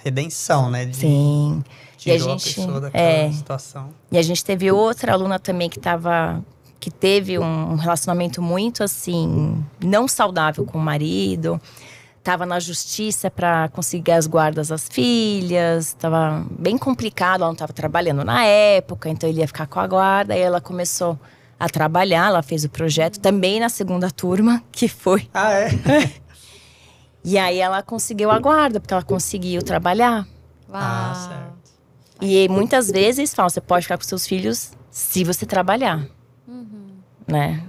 redenção, né? De... Sim. Tirou e a, gente, a pessoa daquela é, situação. E a gente teve outra aluna também que estava que teve um relacionamento muito assim não saudável com o marido estava na justiça para conseguir as guardas das filhas, estava bem complicado, ela não estava trabalhando na época, então ele ia ficar com a guarda, e ela começou a trabalhar, ela fez o projeto também na segunda turma, que foi. Ah, é? e aí ela conseguiu a guarda, porque ela conseguiu trabalhar. Uau. Ah, certo. E muitas vezes falam, você pode ficar com seus filhos se você trabalhar. Uhum. Né?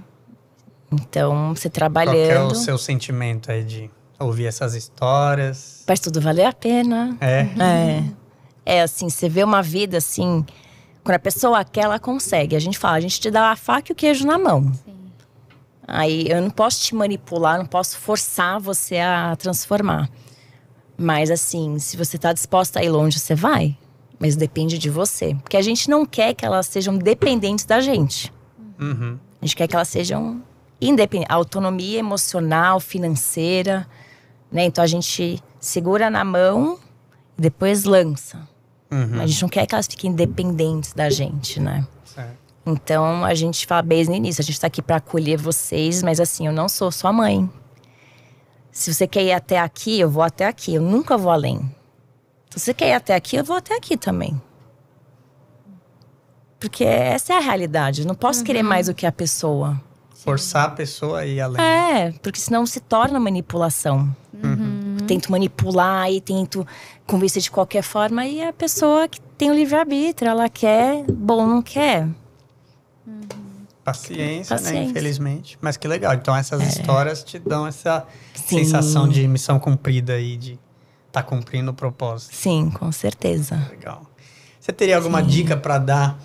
Então, você trabalhando. Qual é o seu sentimento aí de ouvir essas histórias? Faz tudo valer a pena. É. É. É assim, você vê uma vida assim. Quando a pessoa quer, ela consegue. A gente fala, a gente te dá a faca e o queijo na mão. Sim. Aí eu não posso te manipular, não posso forçar você a transformar. Mas assim, se você está disposta a ir longe, você vai mas depende de você. Porque a gente não quer que elas sejam dependentes da gente. Uhum. A gente quer que elas sejam independentes. Autonomia emocional, financeira. Né? Então a gente segura na mão e depois lança. Uhum. A gente não quer que elas fiquem dependentes da gente, né? Certo. Então a gente fala bem no início, a gente tá aqui para acolher vocês, mas assim, eu não sou sua mãe. Se você quer ir até aqui, eu vou até aqui, eu nunca vou além. Se você quer ir até aqui, eu vou até aqui também. Porque essa é a realidade. Eu não posso uhum. querer mais do que a pessoa. Forçar a pessoa a ir além. É, porque senão se torna manipulação. Uhum. Tento manipular e tento convencer de qualquer forma. E a pessoa que tem o livre-arbítrio, ela quer, bom, não quer. Uhum. Paciência, Paciência, né? Infelizmente. Mas que legal. Então essas é. histórias te dão essa Sim. sensação de missão cumprida aí, de tá cumprindo o propósito. Sim, com certeza. Legal. Você teria alguma Sim. dica para dar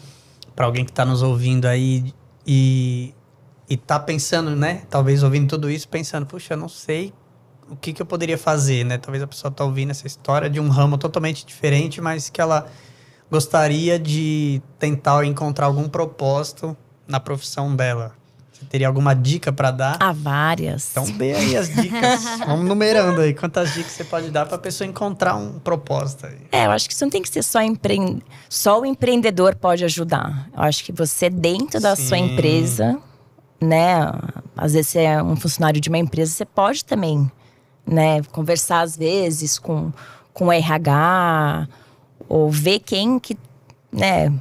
para alguém que está nos ouvindo aí e e tá pensando, né? Talvez ouvindo tudo isso, pensando, puxa, eu não sei o que, que eu poderia fazer, né? Talvez a pessoa tá ouvindo essa história de um ramo totalmente diferente, mas que ela gostaria de tentar encontrar algum propósito na profissão dela. Você teria alguma dica para dar? Há várias. Então dê aí as dicas. Vamos numerando aí. Quantas dicas você pode dar para a pessoa encontrar um propósito aí? É, eu acho que isso não tem que ser só empre... Só o empreendedor pode ajudar. Eu acho que você, dentro da Sim. sua empresa, né? Às vezes você é um funcionário de uma empresa, você pode também, né? Conversar às vezes com, com o RH ou ver quem que, né?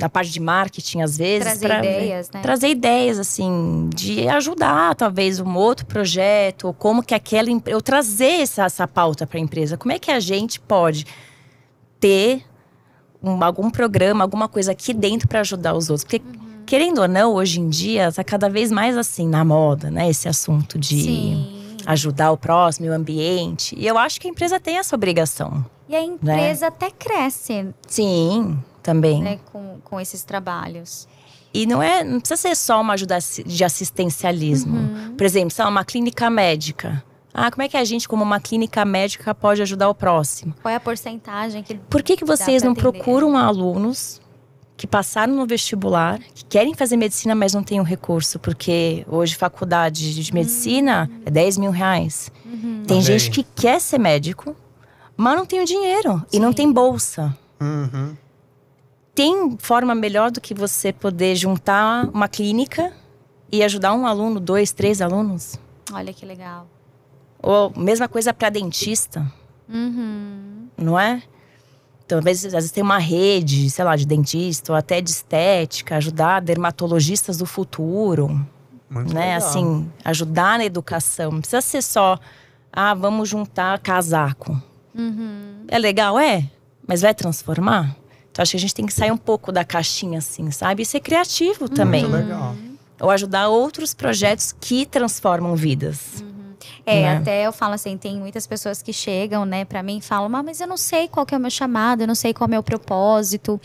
Na parte de marketing, às vezes. Trazer pra, ideias, né? Trazer ideias, assim, de ajudar, talvez, um outro projeto, ou como que aquela empresa. Ou trazer essa, essa pauta para a empresa. Como é que a gente pode ter um, algum programa, alguma coisa aqui dentro para ajudar os outros? Porque, uhum. querendo ou não, hoje em dia, está cada vez mais assim, na moda, né? Esse assunto de. Sim. Ajudar o próximo, o ambiente. E eu acho que a empresa tem essa obrigação. E a empresa né? até cresce. Sim também. Né, com, com esses trabalhos. E não é, não precisa ser só uma ajuda de assistencialismo. Uhum. Por exemplo, se é uma clínica médica. Ah, como é que a gente, como uma clínica médica, pode ajudar o próximo? Qual é a porcentagem que Por que, que vocês não atender? procuram alunos que passaram no vestibular, que querem fazer medicina, mas não têm o um recurso, porque hoje faculdade de medicina uhum. é 10 mil reais. Uhum. Tem gente que quer ser médico, mas não tem o dinheiro Sim. e não tem bolsa. Uhum. Tem forma melhor do que você poder juntar uma clínica e ajudar um aluno, dois, três alunos? Olha que legal. Ou mesma coisa para dentista. Uhum. Não é? Então, às vezes, às vezes tem uma rede, sei lá, de dentista ou até de estética, ajudar dermatologistas do futuro. Muito né? Legal. Assim, ajudar na educação. Não precisa ser só, ah, vamos juntar casaco. Uhum. É legal, é, mas vai transformar? Então acho que a gente tem que sair um pouco da caixinha, assim, sabe? E ser criativo também. Muito legal. Ou ajudar outros projetos que transformam vidas. Uhum. É, né? até eu falo assim, tem muitas pessoas que chegam, né, para mim e falam, mas eu não sei qual que é o meu chamado, eu não sei qual é o meu propósito.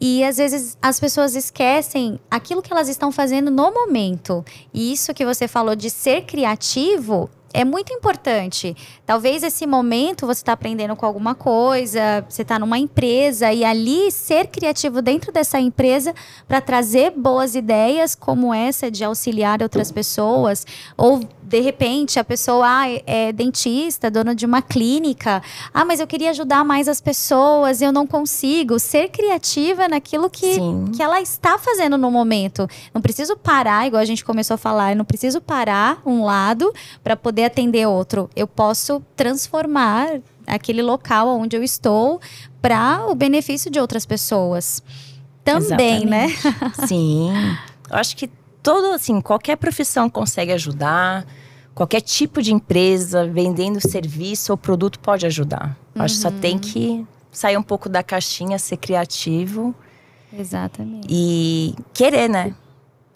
E às vezes as pessoas esquecem aquilo que elas estão fazendo no momento. E isso que você falou de ser criativo é muito importante. Talvez esse momento você está aprendendo com alguma coisa, você está numa empresa e ali ser criativo dentro dessa empresa para trazer boas ideias como essa de auxiliar outras pessoas ou de repente a pessoa ah, é dentista, dona de uma clínica. Ah, mas eu queria ajudar mais as pessoas, eu não consigo. Ser criativa naquilo que, que ela está fazendo no momento. Não preciso parar, igual a gente começou a falar, eu não preciso parar um lado para poder atender outro. Eu posso transformar aquele local onde eu estou para o benefício de outras pessoas. Também, né? Exatamente. né? Sim. Eu acho que todo assim, qualquer profissão consegue ajudar qualquer tipo de empresa vendendo serviço ou produto pode ajudar. Uhum. Acho que só tem uhum. que sair um pouco da caixinha, ser criativo. Exatamente. E querer, né?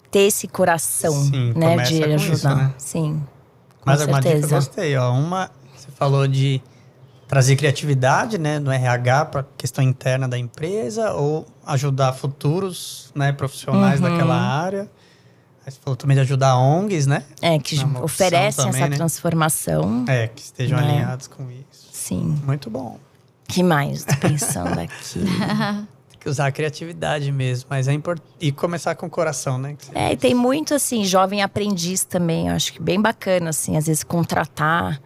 Ter esse coração, Sim, né? De ajudar. Isso, né? Sim. Mas alguma dica eu gostei, ó. Uma, você falou de trazer criatividade, né, no RH para questão interna da empresa ou ajudar futuros, né, profissionais uhum. daquela área. Aí você falou também de ajudar ONGs, né? É, que oferecem também, essa né? transformação. É, que estejam né? alinhados com isso. Sim. Muito bom. que mais? Tô pensando aqui. que usar a criatividade mesmo, mas é importante. E começar com o coração, né? É, e tem muito, assim, jovem aprendiz também. Eu acho que bem bacana, assim, às vezes contratar.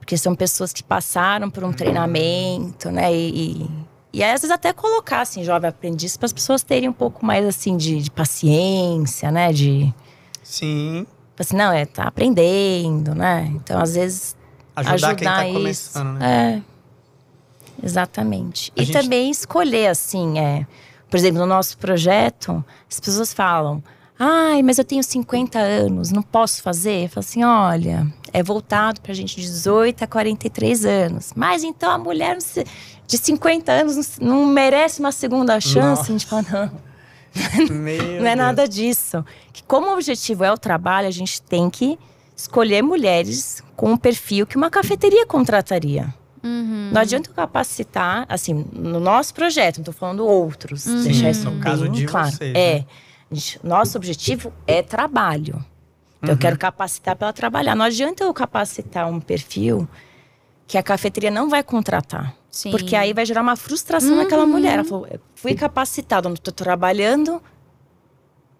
Porque são pessoas que passaram por um treinamento, né? E, e aí, às vezes, até colocar, assim, jovem aprendiz, para as pessoas terem um pouco mais, assim, de, de paciência, né? De. Sim. Assim, não, é, tá aprendendo, né? Então, às vezes. Ajudar, ajudar quem tá isso, começando, né? É. Exatamente. A e gente... também escolher, assim, é. Por exemplo, no nosso projeto, as pessoas falam. Ai, mas eu tenho 50 anos, não posso fazer? Eu falo assim: olha, é voltado para gente de 18 a 43 anos. Mas então a mulher de 50 anos não merece uma segunda chance? A gente fala, não. não é nada disso. Que como o objetivo é o trabalho, a gente tem que escolher mulheres com um perfil que uma cafeteria contrataria. Uhum. Não adianta eu capacitar, assim, no nosso projeto, não estou falando outros, uhum. deixar isso no bem caso de claro. Vocês, é. né? nosso objetivo é trabalho. Então, uhum. eu quero capacitar para ela trabalhar. Não adianta eu capacitar um perfil que a cafeteria não vai contratar. Sim. Porque aí vai gerar uma frustração uhum. naquela mulher. Ela falou, fui capacitada, não estou trabalhando.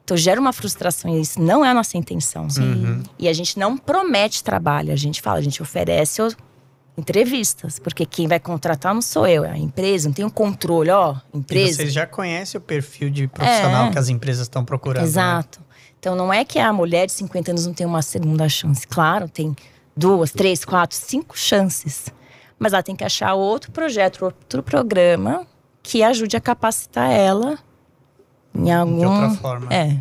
Então gera uma frustração e isso não é a nossa intenção. Uhum. E a gente não promete trabalho, a gente fala, a gente oferece entrevistas, porque quem vai contratar não sou eu, é a empresa, não tem um controle, ó, empresa. E vocês já conhecem o perfil de profissional é. que as empresas estão procurando. Né? Exato. Né? Então não é que a mulher de 50 anos não tem uma segunda chance. Claro, tem duas, três, quatro, cinco chances. Mas ela tem que achar outro projeto, outro programa que ajude a capacitar ela em algum... De outra forma. É.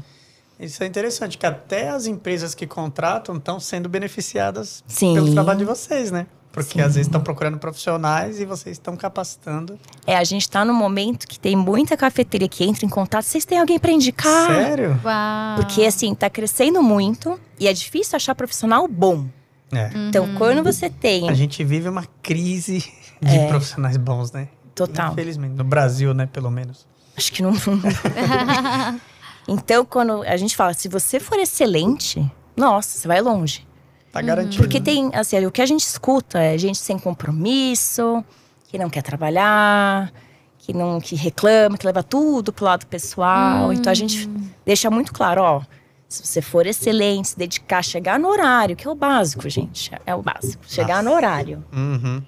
Isso é interessante, que até as empresas que contratam estão sendo beneficiadas Sim. pelo trabalho de vocês, né? Porque Sim. às vezes estão procurando profissionais e vocês estão capacitando. É, a gente está no momento que tem muita cafeteria que entra em contato. Vocês têm alguém para indicar? Sério? Uau. Porque assim, está crescendo muito e é difícil achar profissional bom. É. Então, uhum. quando você tem. A gente vive uma crise de é. profissionais bons, né? Total. Infelizmente. No Brasil, né, pelo menos. Acho que no mundo. então, quando a gente fala, se você for excelente, nossa, você vai longe. Tá garantido. Porque tem, assim, o que a gente escuta é gente sem compromisso, que não quer trabalhar, que não que reclama, que leva tudo pro lado pessoal. Hum. Então a gente deixa muito claro, ó, se você for excelente, se dedicar, chegar no horário, que é o básico, gente, é o básico, chegar Nossa. no horário. Uhum.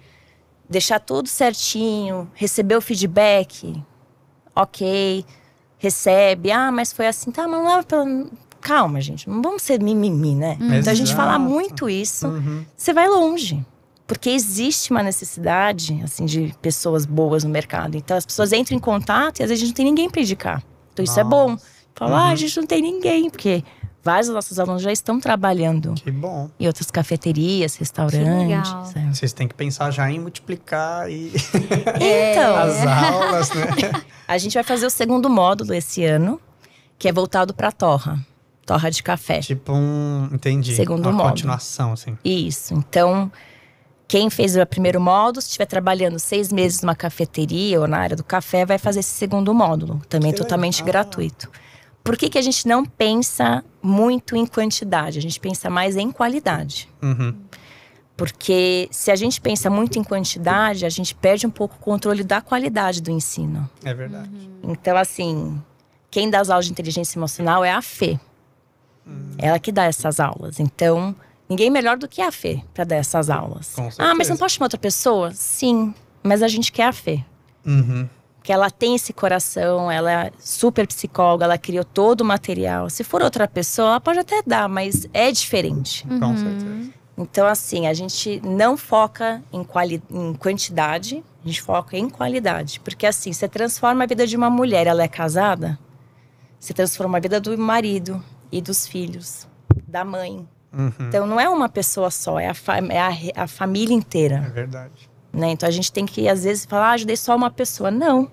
Deixar tudo certinho, receber o feedback, ok, recebe, ah, mas foi assim, tá, mas não é pra... Calma, gente, não vamos ser mimimi, né? Uhum. Então a gente fala muito isso, uhum. você vai longe porque existe uma necessidade assim de pessoas boas no mercado. Então as pessoas entram em contato e às vezes a gente não tem ninguém para indicar. Então isso Nossa. é bom. Fala, uhum. ah, a uhum. gente não tem ninguém, porque vários dos nossos alunos já estão trabalhando. Que bom. Em outras cafeterias, restaurantes. É. Vocês têm que pensar já em multiplicar e então, as aulas, né? a gente vai fazer o segundo módulo esse ano, que é voltado para torra. Torra de café. Tipo um, entendi. Segundo Uma módulo. continuação, assim. Isso. Então, quem fez o primeiro módulo, se estiver trabalhando seis meses numa cafeteria ou na área do café, vai fazer esse segundo módulo, também que totalmente legal. gratuito. Por que, que a gente não pensa muito em quantidade? A gente pensa mais em qualidade. Uhum. Porque se a gente pensa muito em quantidade, a gente perde um pouco o controle da qualidade do ensino. É verdade. Então, assim, quem dá as aulas de inteligência emocional é a Fê. Uhum. Ela que dá essas aulas. Então, Ninguém melhor do que a Fê para dar essas aulas. ah, mas não pode chamar outra pessoa? Sim, mas a gente quer a Fê. Uhum. Que ela tem esse coração, ela é super psicóloga, ela criou todo o material. Se for outra pessoa, ela pode até dar, mas é diferente. Uhum. Com certeza. Então, assim, a gente não foca em, quali em quantidade, a gente foca em qualidade. Porque, assim, você transforma a vida de uma mulher, ela é casada, você transforma a vida do marido e dos filhos, da mãe. Uhum. Então não é uma pessoa só, é a, é a, a família inteira. É verdade. Né? Então a gente tem que, às vezes, falar, ah, ajudei só uma pessoa. Não.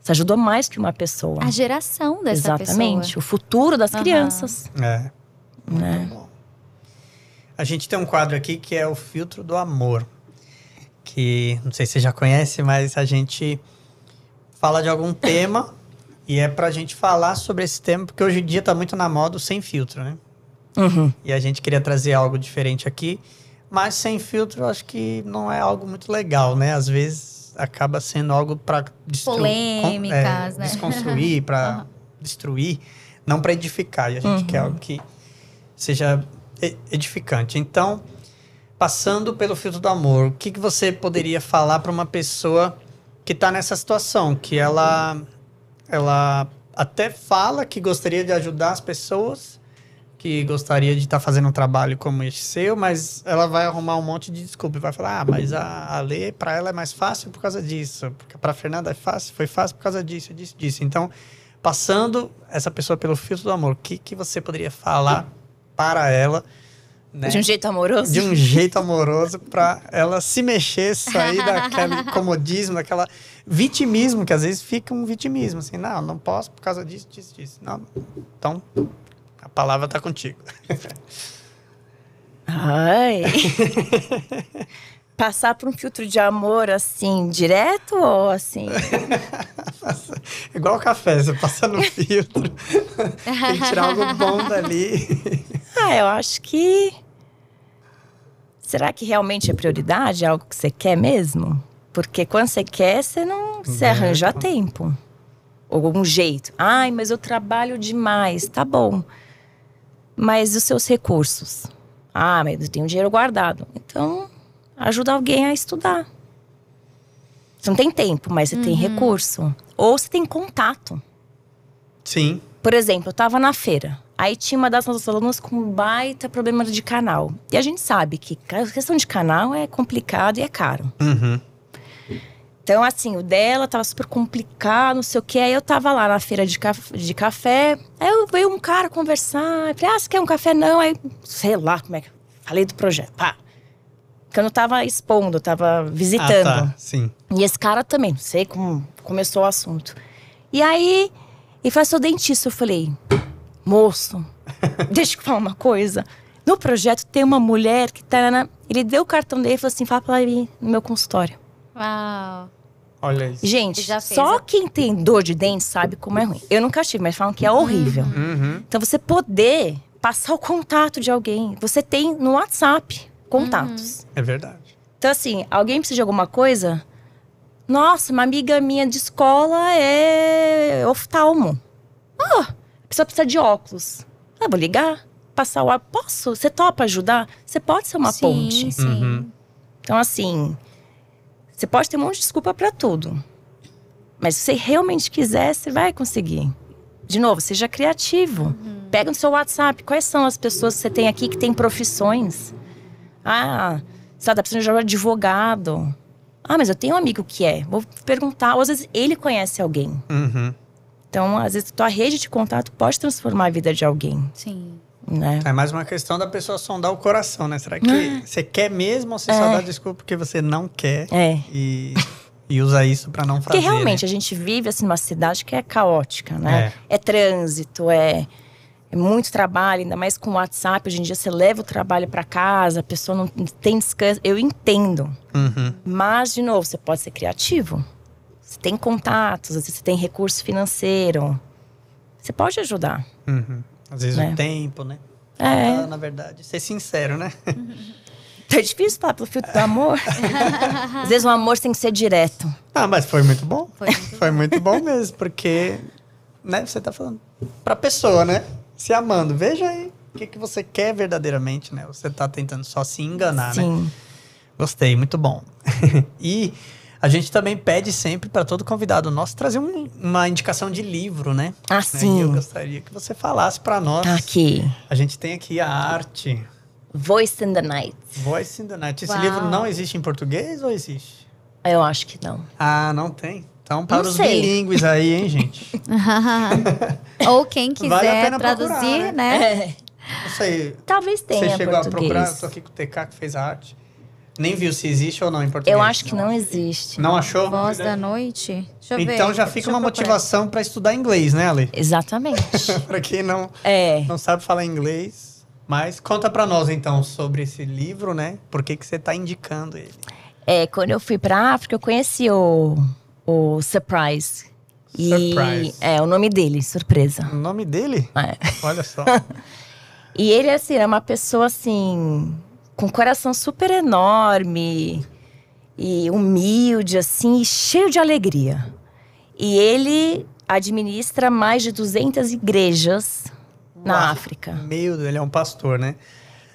Você ajudou mais que uma pessoa. A geração dessa Exatamente. pessoa. Exatamente. O futuro das uhum. crianças. É. Né? A gente tem um quadro aqui que é o filtro do amor. Que não sei se você já conhece, mas a gente fala de algum tema e é pra gente falar sobre esse tema, porque hoje em dia tá muito na moda o sem filtro, né? Uhum. E a gente queria trazer algo diferente aqui. Mas sem filtro, acho que não é algo muito legal, né? Às vezes acaba sendo algo para polêmicas, é, né? desconstruir, para uhum. destruir, não para edificar. E a gente uhum. quer algo que seja edificante. Então, passando pelo filtro do amor, o que, que você poderia falar para uma pessoa que está nessa situação, que ela, ela até fala que gostaria de ajudar as pessoas, que gostaria de estar tá fazendo um trabalho como este seu, mas ela vai arrumar um monte de desculpa e vai falar: ah, mas a, a lei para ela é mais fácil por causa disso, porque para Fernanda é fácil, foi fácil por causa disso, disso, disso. Então, passando essa pessoa pelo filtro do amor, o que, que você poderia falar para ela? Né? De um jeito amoroso? De um jeito amoroso para ela se mexer, sair daquele comodismo, daquela vitimismo, que às vezes fica um vitimismo, assim, não, não posso por causa disso, disso, disso. Não. Então, a palavra está contigo. Ai. Passar por um filtro de amor assim, direto ou assim? Igual café, você passa no filtro. Tem que tirar algo bom dali. Ah, eu acho que. Será que realmente é prioridade? É algo que você quer mesmo? Porque quando você quer, você não se arranja a tempo. Ou algum jeito. Ai, mas eu trabalho demais. Tá bom mas os seus recursos. Ah, mas eu tenho dinheiro guardado. Então, ajuda alguém a estudar. Você não tem tempo, mas você uhum. tem recurso. Ou você tem contato. Sim. Por exemplo, eu estava na feira. Aí tinha uma das nossas alunas com um baita problema de canal. E a gente sabe que a questão de canal é complicado e é caro. Uhum. Então, assim, o dela tava super complicado, não sei o que. Aí eu tava lá na feira de, café, de café. Aí eu veio um cara conversar. Eu falei, ah, você quer um café? Não. Aí, sei lá como é que. Falei do projeto. Pá. Porque eu não tava expondo, eu tava visitando. Ah, tá. Sim. E esse cara também, não sei como começou o assunto. E aí, ele falou, sou dentista. Eu falei, moço, deixa eu falar uma coisa. No projeto tem uma mulher que tá na. Ele deu o cartão dele e falou assim: fala pra ela ir no meu consultório. Uau. Olha isso. Gente, só quem tem dor de dente sabe como é ruim. Eu nunca tive, mas falam que é horrível. Uhum. Então você poder passar o contato de alguém. Você tem no WhatsApp contatos. Uhum. É verdade. Então, assim, alguém precisa de alguma coisa, Nossa, uma amiga minha de escola é oftalmo. Ah, a pessoa precisa de óculos. Ah, vou ligar, passar o ar. Posso? Você topa ajudar? Você pode ser uma sim, ponte. Sim, Uhum. Então, assim, você pode ter um monte de desculpa para tudo. Mas se você realmente quiser, você vai conseguir. De novo, seja criativo. Pega no seu WhatsApp. Quais são as pessoas que você tem aqui que têm profissões? Ah, você tá precisando de um advogado. Ah, mas eu tenho um amigo que é. Vou perguntar. Ou às vezes ele conhece alguém. Uhum. Então, às vezes, tua rede de contato pode transformar a vida de alguém, sim. né? É mais uma questão da pessoa sondar o coração, né? Será que você quer mesmo ou você só É. dá desculpa porque você não quer É. e, e usa isso pra não fazer? Porque realmente né? a gente vive assim numa cidade que é caótica, né? É, trânsito, é, é muito trabalho, ainda mais com o WhatsApp. Hoje em dia você leva o trabalho para casa, a pessoa não tem descanso. Eu entendo. Uhum. Mas, de novo, você pode ser criativo. Você tem contatos, às vezes você tem recurso financeiro. Você pode ajudar. Uhum. Às vezes É. o tempo, né? É. Falta, na verdade, ser sincero, né? É difícil falar pelo filtro do amor. às vezes o amor tem que ser direto. Ah, mas foi muito bom. Foi muito Foi muito bom mesmo, porque né, você tá falando pra pessoa, né? Se amando. Veja aí o que, que você quer verdadeiramente, né? Você tá tentando só se enganar, né? Sim. Gostei, muito bom. e a gente também pede sempre para todo convidado nosso trazer um- uma indicação de livro, né? Ah, Né, sim. E eu gostaria que você falasse para nós. Tá aqui. A gente tem aqui a arte Voice in the Night. Voice in the Night. Esse Uau. livro não existe em português ou existe? Eu acho que não. Ah, não tem. Então, para Não os sei. bilíngues aí, hein, gente? Ou quem Vale a quiser pena traduzir, procurar, né? É. Não sei. Talvez tenha Você chegou a português. procurar? Tô aqui com o TK que fez a arte. Nem viu se existe ou não em português. Eu acho que não existe. Não achou? Voz da noite. Deixa eu ver. Então já Deixa fica eu uma procurar. motivação para estudar inglês, né, Ale? Exatamente. para quem não, é. não sabe falar inglês. Mas conta para nós então sobre esse livro, né? Por que, que você tá indicando ele? É, quando eu fui pra África, eu conheci o, o Surprise. E Surprise. é o nome dele, surpresa. O nome dele? É. Olha só. E ele, assim, é uma pessoa, assim, com um coração super enorme e humilde, assim, e cheio de alegria. E ele administra mais de 200 igrejas na Uau. África. Meu Deus, ele é um pastor, né?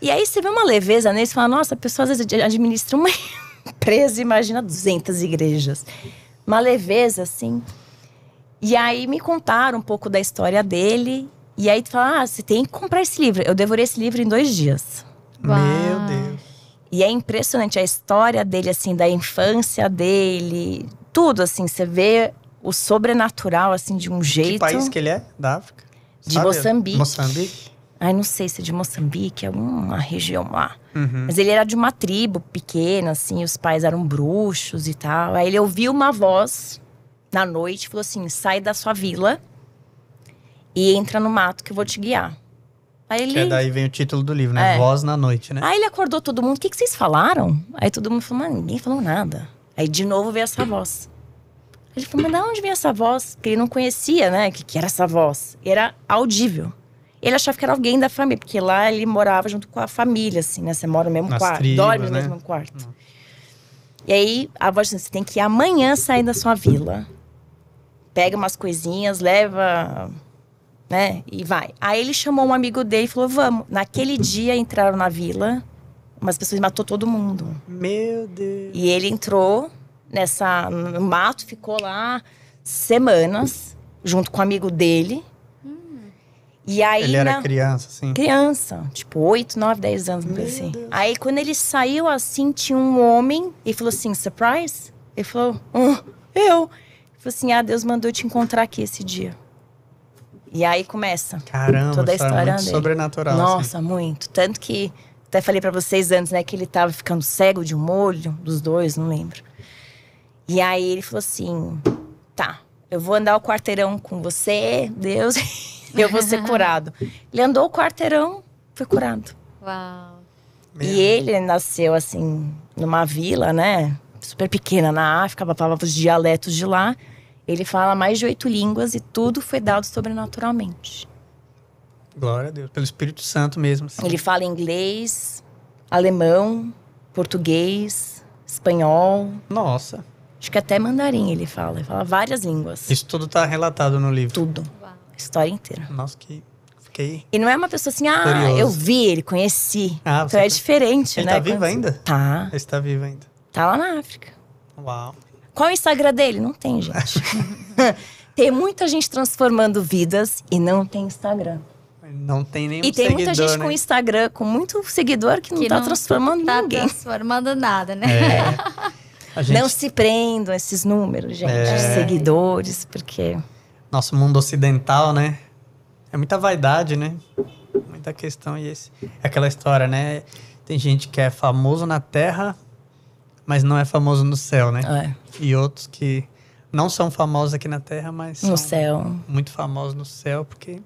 E aí você vê uma leveza nele e fala, nossa, a pessoa às vezes administra uma empresa, imagina 200 igrejas. Uma leveza, assim. E aí me contaram um pouco da história dele. E aí tu fala, ah, você tem que comprar esse livro. Eu devorei esse livro em dois dias. Uau. Meu Deus. E é impressionante a história dele, assim, da infância dele. Tudo, assim, você vê o sobrenatural, assim, de um jeito. Que país que ele é? Da África? De Sabe? Moçambique. Moçambique? Ai, não sei se é de Moçambique, alguma região lá. Uhum. Mas ele era de uma tribo pequena, assim, os pais eram bruxos e tal. Aí ele ouviu uma voz na noite falou assim: sai da sua vila e entra no mato que eu vou te guiar. Aí ele. Que é daí vem o título do livro, né? É. Voz na noite, né? Aí ele acordou todo mundo: o que, que vocês falaram? Aí todo mundo falou: mas ninguém falou nada. Aí de novo veio essa voz. Ele falou: mas de onde vem essa voz? Porque ele não conhecia, né? O que, que era essa voz? Era audível. Ele achava que era alguém da família, porque lá ele morava junto com a família, assim, né? Você mora no mesmo Nas quarto, tribos, dorme no né? mesmo quarto. E aí a voz disse: você tem que ir amanhã sair da sua vila. Pega umas coisinhas, leva, né? E vai. Aí ele chamou um amigo dele e falou: vamos. Naquele dia entraram na vila, umas pessoas matou todo mundo. Meu Deus. E ele entrou nessa no mato, ficou lá semanas junto com o amigo dele. E aí Ele era na- criança, assim. criança, tipo 8, 9, 10 anos, coisa assim. Aí quando ele saiu assim, tinha um homem e falou assim: "Surprise?" Ele falou: "Ah, eu". Ele falou assim: "Ah, Deus mandou eu te encontrar aqui esse dia". E aí começa Caramba, toda a história muito dele. sobrenatural. Nossa, assim. muito. Tanto que até falei pra vocês antes, né, que ele tava ficando cego de um olho, dos dois, não lembro. E aí ele falou assim: tá, eu vou andar o quarteirão com você, Deus, eu vou ser curado. Ele andou o quarteirão, foi curado. Uau. Meu E ele nasceu assim, numa vila, né? Super pequena na África, falava os dialetos de lá. Ele fala mais de oito línguas e tudo foi dado sobrenaturalmente. Glória a Deus. Pelo Espírito Santo mesmo. assim. Ele fala inglês, alemão, português, espanhol, Nossa. Acho que até mandarim ele fala. Ele fala várias línguas. Isso tudo tá relatado no livro? Tudo. A história inteira. Nossa, que fiquei. E não é uma pessoa assim, ah, curioso. eu vi ele, conheci. Ah, então é tá... diferente, ele né? Ele tá vivo ainda? Tá. Ele está vivo ainda. Tá lá na África. Uau. Qual é o Instagram dele? Não tem, gente. tem muita gente transformando vidas e não tem Instagram. Não tem nenhum E tem seguidor, muita gente né? com Instagram, com muito seguidor que não que tá não transformando tá ninguém. transformando nada, né? É. Gente... Não se prendam esses números, gente, é. de seguidores, porque... Nosso mundo ocidental, né? É muita vaidade, né? Muita questão. E esse... É aquela história, né? Tem gente que é famoso na Terra, mas não é famoso no céu, né? É. E outros que não são famosos aqui na Terra, mas no céu. muito famosos no céu, porque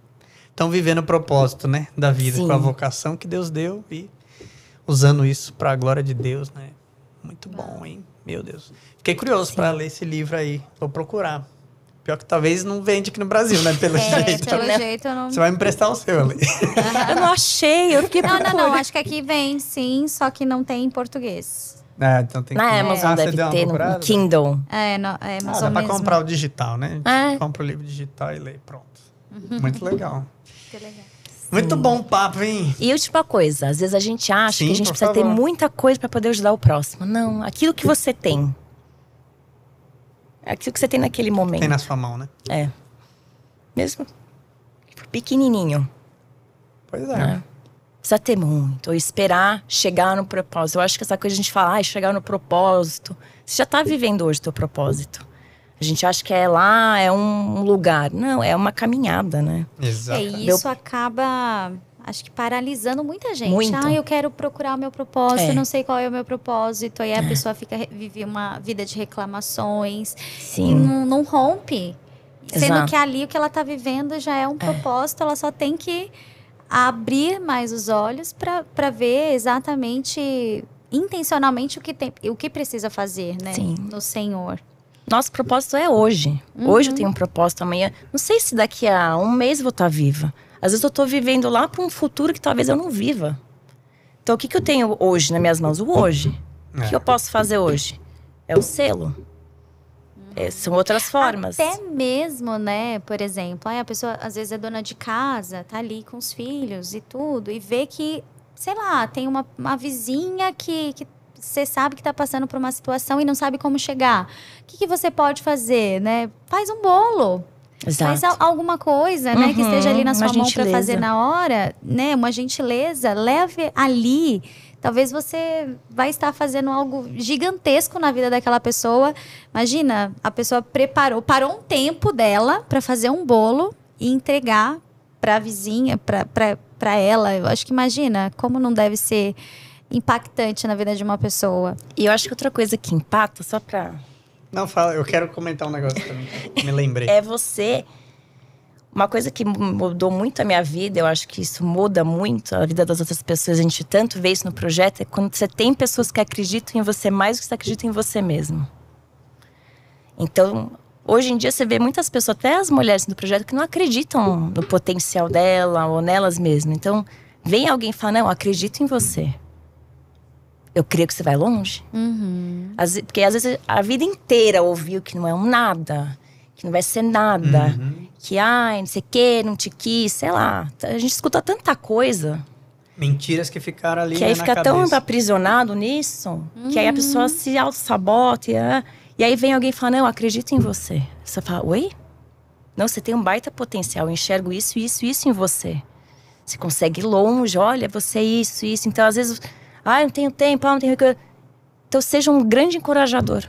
estão vivendo o propósito, né, da vida, Sim. com a vocação que Deus deu e usando isso para a glória de Deus, né? Muito bom, hein? Meu Deus. Fiquei curioso para ler esse livro aí. Vou procurar. Pior que talvez não vende aqui no Brasil, né? Pelo é, jeito. Pelo né? jeito eu não. Você vai me emprestar o seu ali. eu não achei, eu fiquei Não, não, não. Acho que aqui vende sim, só que não tem em português. É, então tem Na que... Amazon ah, deve ter, no Kindle. É, no, é Amazon ah, dá pra mesmo. comprar o digital, né? É. Compra o livro digital e lê, pronto. Muito legal. Que legal. Muito bom o papo, hein? E última coisa, às vezes a gente acha Sim, que a gente precisa favor. ter muita coisa para poder ajudar o próximo. Não, aquilo que você tem. É aquilo que você tem naquele momento. Tem na sua mão, né? É. Mesmo pequenininho. Pois é. Né? Precisa ter muito, ou esperar chegar no propósito. Eu acho que essa coisa a gente fala, ah, chegar no propósito. Você já está vivendo hoje o teu propósito. A gente acha que é lá, é um lugar. Não, é uma caminhada, né? Exato. É, e isso acaba, acho que paralisando muita gente. Muito. Ah, eu quero procurar o meu propósito, É. não sei qual é o meu propósito. Aí a pessoa fica vive uma vida de reclamações e Sim. não, não rompe. Sendo Exato. que ali o que ela está vivendo já é um propósito, ela só tem que abrir mais os olhos para ver exatamente, intencionalmente, o que, tem, o que precisa fazer, né? Sim. No Senhor. Nosso propósito é hoje. Hoje eu tenho um propósito, amanhã. Não sei se daqui a um mês eu vou estar viva. Às vezes eu estou vivendo lá para um futuro que talvez eu não viva. Então o que, que eu tenho hoje nas minhas mãos? O hoje. O que eu posso fazer hoje? É o selo. É, são outras formas. Até mesmo, né? Por exemplo, aí a pessoa às vezes é dona de casa, tá ali com os filhos e tudo, e vê que, sei lá, tem uma, uma vizinha que, que você sabe que tá passando por uma situação e não sabe como chegar. O que, que você pode fazer, né? Faz um bolo. Faz Exato. al- alguma coisa, né? Que Uhum, esteja ali na sua mão para fazer na hora, né? Uma gentileza. Leve ali. Talvez você vai estar fazendo algo gigantesco na vida daquela pessoa. Imagina, a pessoa preparou, parou um tempo dela para fazer um bolo e entregar para a vizinha, para ela. Eu acho que imagina como não deve ser impactante na vida de uma pessoa. E eu acho que outra coisa que impacta, só pra. Não, fala, eu quero comentar um negócio também. Me lembrei. É você. Uma coisa que mudou muito a minha vida, eu acho que isso muda muito a vida das outras pessoas, a gente tanto vê isso no projeto, é quando você tem pessoas que acreditam em você mais do que você acredita em você mesmo. Então, hoje em dia você vê muitas pessoas, até as mulheres do projeto, que não acreditam no potencial dela ou nelas mesmas. Então, vem alguém e fala: Não, acredito em você. Eu creio que você vai longe. Às ve- porque às vezes a vida inteira ouviu que não é um nada, que não vai ser nada, que ai, não sei o quê, não te quis, sei lá. A gente escuta tanta coisa Mentiras que ficaram ali que aí né, na fica tão cabeça. aprisionado nisso que aí a pessoa se auto-sabota. E, ah, e aí vem alguém e fala: Não, eu acredito em você. Você fala: Oi? Não, você tem um baita potencial, eu enxergo isso, isso, isso em você. Você consegue ir longe, olha, você é isso, isso. Então, às vezes, ah, não tenho tempo, ah, não tenho. Então, seja um grande encorajador.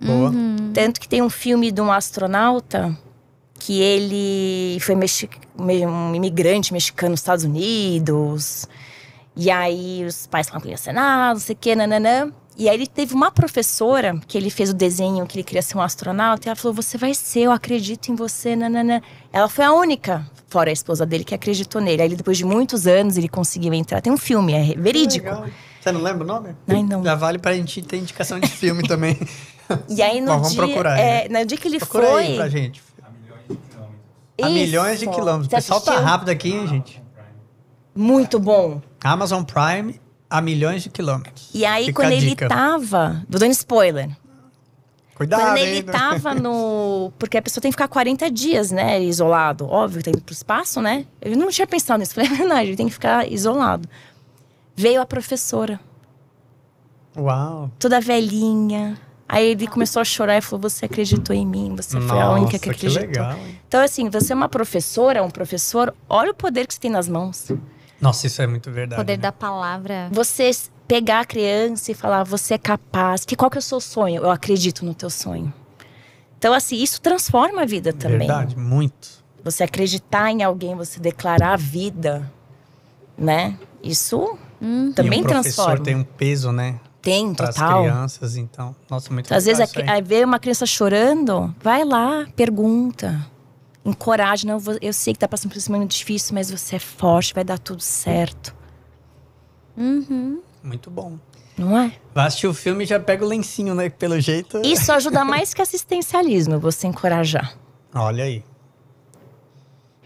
Boa. Tanto que tem um filme de um astronauta que ele foi mexi me- um imigrante mexicano nos Estados Unidos. E aí os pais falaram que ele nada, não sei o quê, nananã. E aí ele teve uma professora que ele fez o desenho que ele queria ser um astronauta. E ela falou: Você vai ser, eu acredito em você, nananã. Ela foi a única, fora a esposa dele, que acreditou nele. Aí depois de muitos anos ele conseguiu entrar. Tem um filme, é verídico. Legal. Você não lembra o nome? Ai, não. Já vale pra gente ter indicação de filme também. E aí no Bom, vamos dia, procurar, é, né? no dia que ele Procura foi. aí pra gente. A milhões de quilômetros. O pessoal tá rápido aqui, hein, gente? Muito bom. Amazon Prime a milhões de quilômetros. E aí, Fica quando ele tava. Tô dando spoiler. Cuidado, Quando hein? ele tava no. Porque a pessoa tem que ficar 40 dias, né? Isolado. Óbvio, tá indo pro espaço, né? Eu não tinha pensado nisso. Falei, não, ele tem que ficar isolado. Veio a professora, Uau. toda velhinha. Aí ele começou a chorar e falou: Você acreditou em mim, você foi a única que Nossa, acreditou. legal. hein? Então, assim, você é uma professora, um professor, olha o poder que você tem nas mãos. Nossa, isso é muito verdade. Poder né? da palavra. Você pegar a criança e falar, você é capaz. Que qual que é o seu sonho? Eu acredito no teu sonho. Então, assim, isso transforma a vida também. Verdade, muito. Você acreditar em alguém, você declarar a vida, né? Isso também e o professor transforma. tem um peso, né? Tem, Para as total. crianças, então. Nossa, muito Às vezes, a, isso aí. aí vê uma criança chorando, vai lá, pergunta. Encoraja. Não, eu sei que tá passando por esse momento difícil, mas você é forte, vai dar tudo certo. Muito bom. Não é? Vai assistir o filme e já pega o lencinho, né? Pelo jeito. Isso ajuda mais que assistencialismo, você encorajar. Olha aí.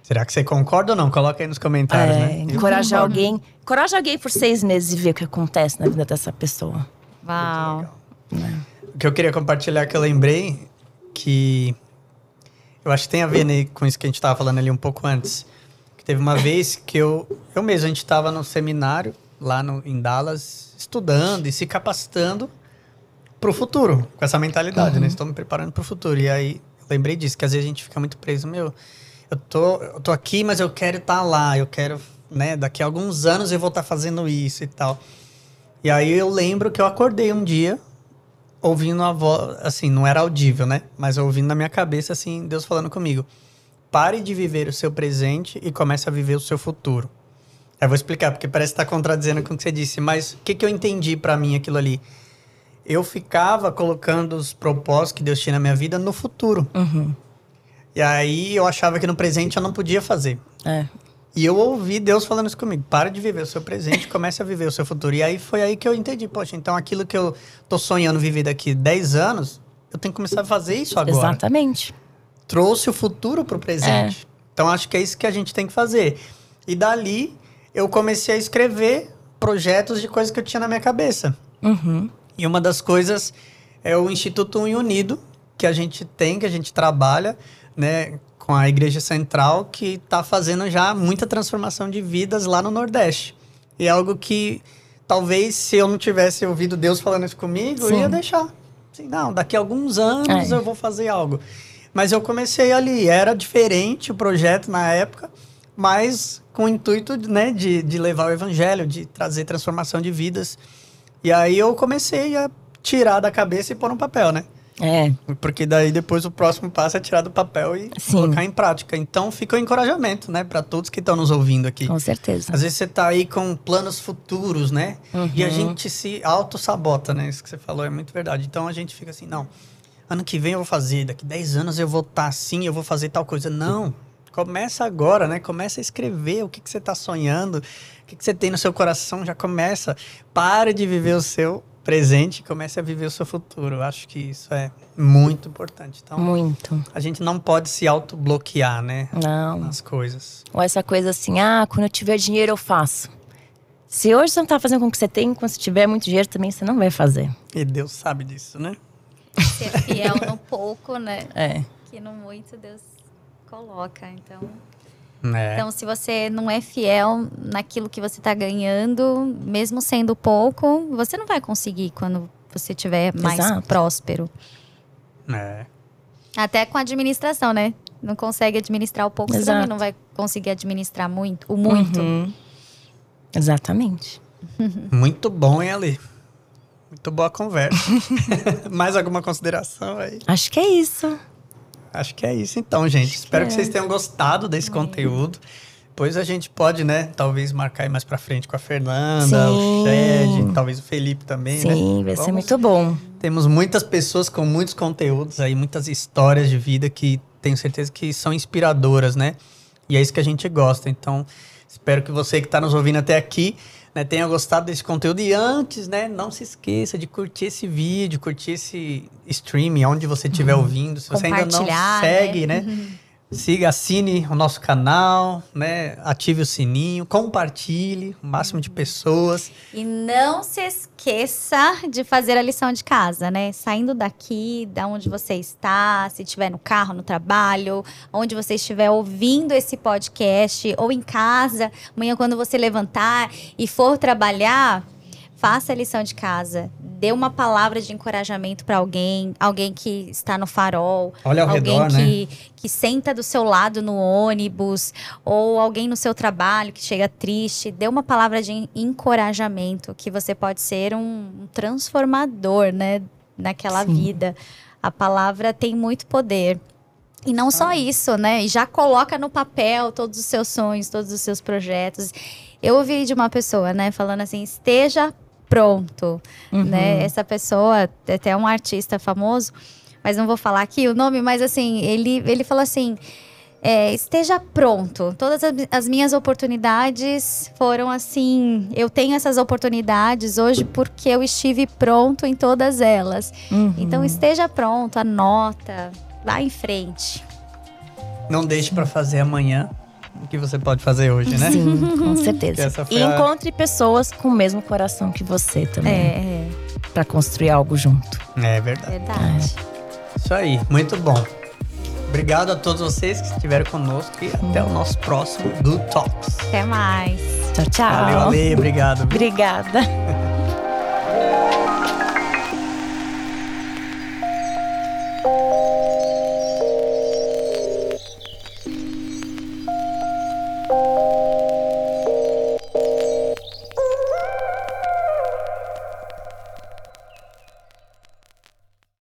Será que você concorda ou não? Coloca aí nos comentários, É, né? Eu encorajar alguém. Encoraja alguém por seis meses e ver o que acontece na vida dessa pessoa. Uau. O que eu queria compartilhar que eu lembrei que eu acho que tem a ver né, com isso que a gente estava falando ali um pouco antes. Que teve uma vez que eu, eu mesmo, a gente estava no seminário lá no, em Dallas, estudando e se capacitando para o futuro, com essa mentalidade, né? Estou me preparando para o futuro. E aí lembrei disso, que às vezes a gente fica muito preso, meu, eu tô, eu tô aqui, mas eu quero estar lá, eu quero, né, daqui a alguns anos eu vou estar fazendo isso e tal. E aí eu lembro que eu acordei um dia ouvindo a voz, assim, não era audível, né? Mas ouvindo na minha cabeça, assim, Deus falando comigo. Pare de viver o seu presente e comece a viver o seu futuro. Eu vou explicar, porque parece estar contradizendo com o que você disse, mas o que, que eu entendi pra mim aquilo ali? Eu ficava colocando os propósitos que Deus tinha na minha vida no futuro. Uhum. E aí eu achava que no presente eu não podia fazer. É. E eu ouvi Deus falando isso comigo. Para de viver o seu presente, comece a viver o seu futuro. E aí foi aí que eu entendi. Poxa, então aquilo que eu tô sonhando viver daqui 10 anos, eu tenho que começar a fazer isso agora. Exatamente. Trouxe o futuro pro presente. Então acho que é isso que a gente tem que fazer. E dali eu comecei a escrever projetos de coisas que eu tinha na minha cabeça. Uhum. E uma das coisas é o Instituto Unido, que a gente tem, que a gente trabalha, né, com a Igreja Central, que está fazendo já muita transformação de vidas lá no Nordeste. E é algo que talvez se eu não tivesse ouvido Deus falando isso comigo, eu Sim. ia deixar. Assim, não, daqui a alguns anos É. eu vou fazer algo. Mas eu comecei ali, era diferente o projeto na época, mas com o intuito né, de, de levar o evangelho, de trazer transformação de vidas. E aí eu comecei a tirar da cabeça e pôr no papel, né? É. Porque daí depois o próximo passo é tirar do papel e Sim. colocar em prática. Então fica o encorajamento, né, para todos que estão nos ouvindo aqui. Com certeza. Às vezes você tá aí com planos futuros, né? E a Uhum. gente se auto-sabota, né? Isso que você falou é muito verdade. Então a gente fica assim, não, ano que vem eu vou fazer, daqui 10 anos eu vou estar assim, eu vou fazer tal coisa. Não, começa agora, né? Começa a escrever o que, que você tá sonhando, o que, que você tem no seu coração, já começa. Pare de viver o seu presente e comece a viver o seu futuro. Eu acho que isso é muito importante. Então, Muito. a gente não pode se auto-bloquear, né? Não. Nas coisas. Ou essa coisa assim, ah, quando eu tiver dinheiro eu faço. Se hoje você não tá fazendo com o que você tem, quando você tiver muito dinheiro também você não vai fazer. E Deus sabe disso, né? Ser fiel no pouco, né? É. Que no muito Deus coloca. Então, É. então se você não é fiel naquilo que você tá ganhando, mesmo sendo pouco, você não vai conseguir quando você tiver mais Exato. próspero. é. Até com a administração, né? Não consegue administrar o pouco, você Exato. também não vai conseguir administrar muito, o muito. Uhum. Exatamente. Muito bom, hein, Ali? Muito boa conversa. Mais alguma consideração aí? Acho que é isso. Acho que é isso então, gente. Espero que é. vocês tenham gostado desse conteúdo. Depois a gente pode, né, talvez marcar aí mais pra frente com a Fernanda, o Sim. Shed, talvez o Felipe também, né? Sim, vai ser Vamos- muito bom. Temos muitas pessoas com muitos conteúdos aí, muitas histórias de vida que tenho certeza que são inspiradoras, né? E é isso que a gente gosta. Então, espero que você que está nos ouvindo até aqui né, tenha gostado desse conteúdo. E antes, né, não se esqueça de curtir esse vídeo, curtir esse stream, onde você estiver ouvindo. Se você ainda não segue, né? né? Siga, assine o nosso canal, né? Ative o sininho, compartilhe o máximo de pessoas. E não se esqueça de fazer a lição de casa, né? Saindo daqui, da onde você está, se estiver no carro, no trabalho, onde você estiver ouvindo esse podcast, ou em casa, amanhã quando você levantar e for trabalhar, faça a lição de casa dê uma palavra de encorajamento para alguém, alguém que está no farol, Olha ao alguém redor, que, né? que senta do seu lado no ônibus, ou alguém no seu trabalho que chega triste, dê uma palavra de encorajamento, que você pode ser um transformador, né, naquela Sim. vida. A palavra tem muito poder. E não só isso, né? E já coloca no papel todos os seus sonhos, todos os seus projetos. Eu ouvi de uma pessoa, né, falando assim: esteja pronto, uhum. né? Essa pessoa, é até um artista famoso, mas não vou falar aqui o nome, mas assim, ele, ele falou assim. É, esteja pronto. Todas as minhas oportunidades foram assim. Eu tenho essas oportunidades hoje porque eu estive pronto em todas elas. Uhum. Então esteja pronto, anota, vá em frente. Não deixe para fazer amanhã que você pode fazer hoje, né? Sim, com certeza. E a... encontre pessoas com o mesmo coração que você também. É, é. Pra construir algo junto. É verdade. Verdade. É. Isso aí, muito bom. Obrigado a todos vocês que estiveram conosco e até o nosso próximo do Talks. Até mais. Tchau, tchau. Valeu, Ale, obrigado. Obrigada.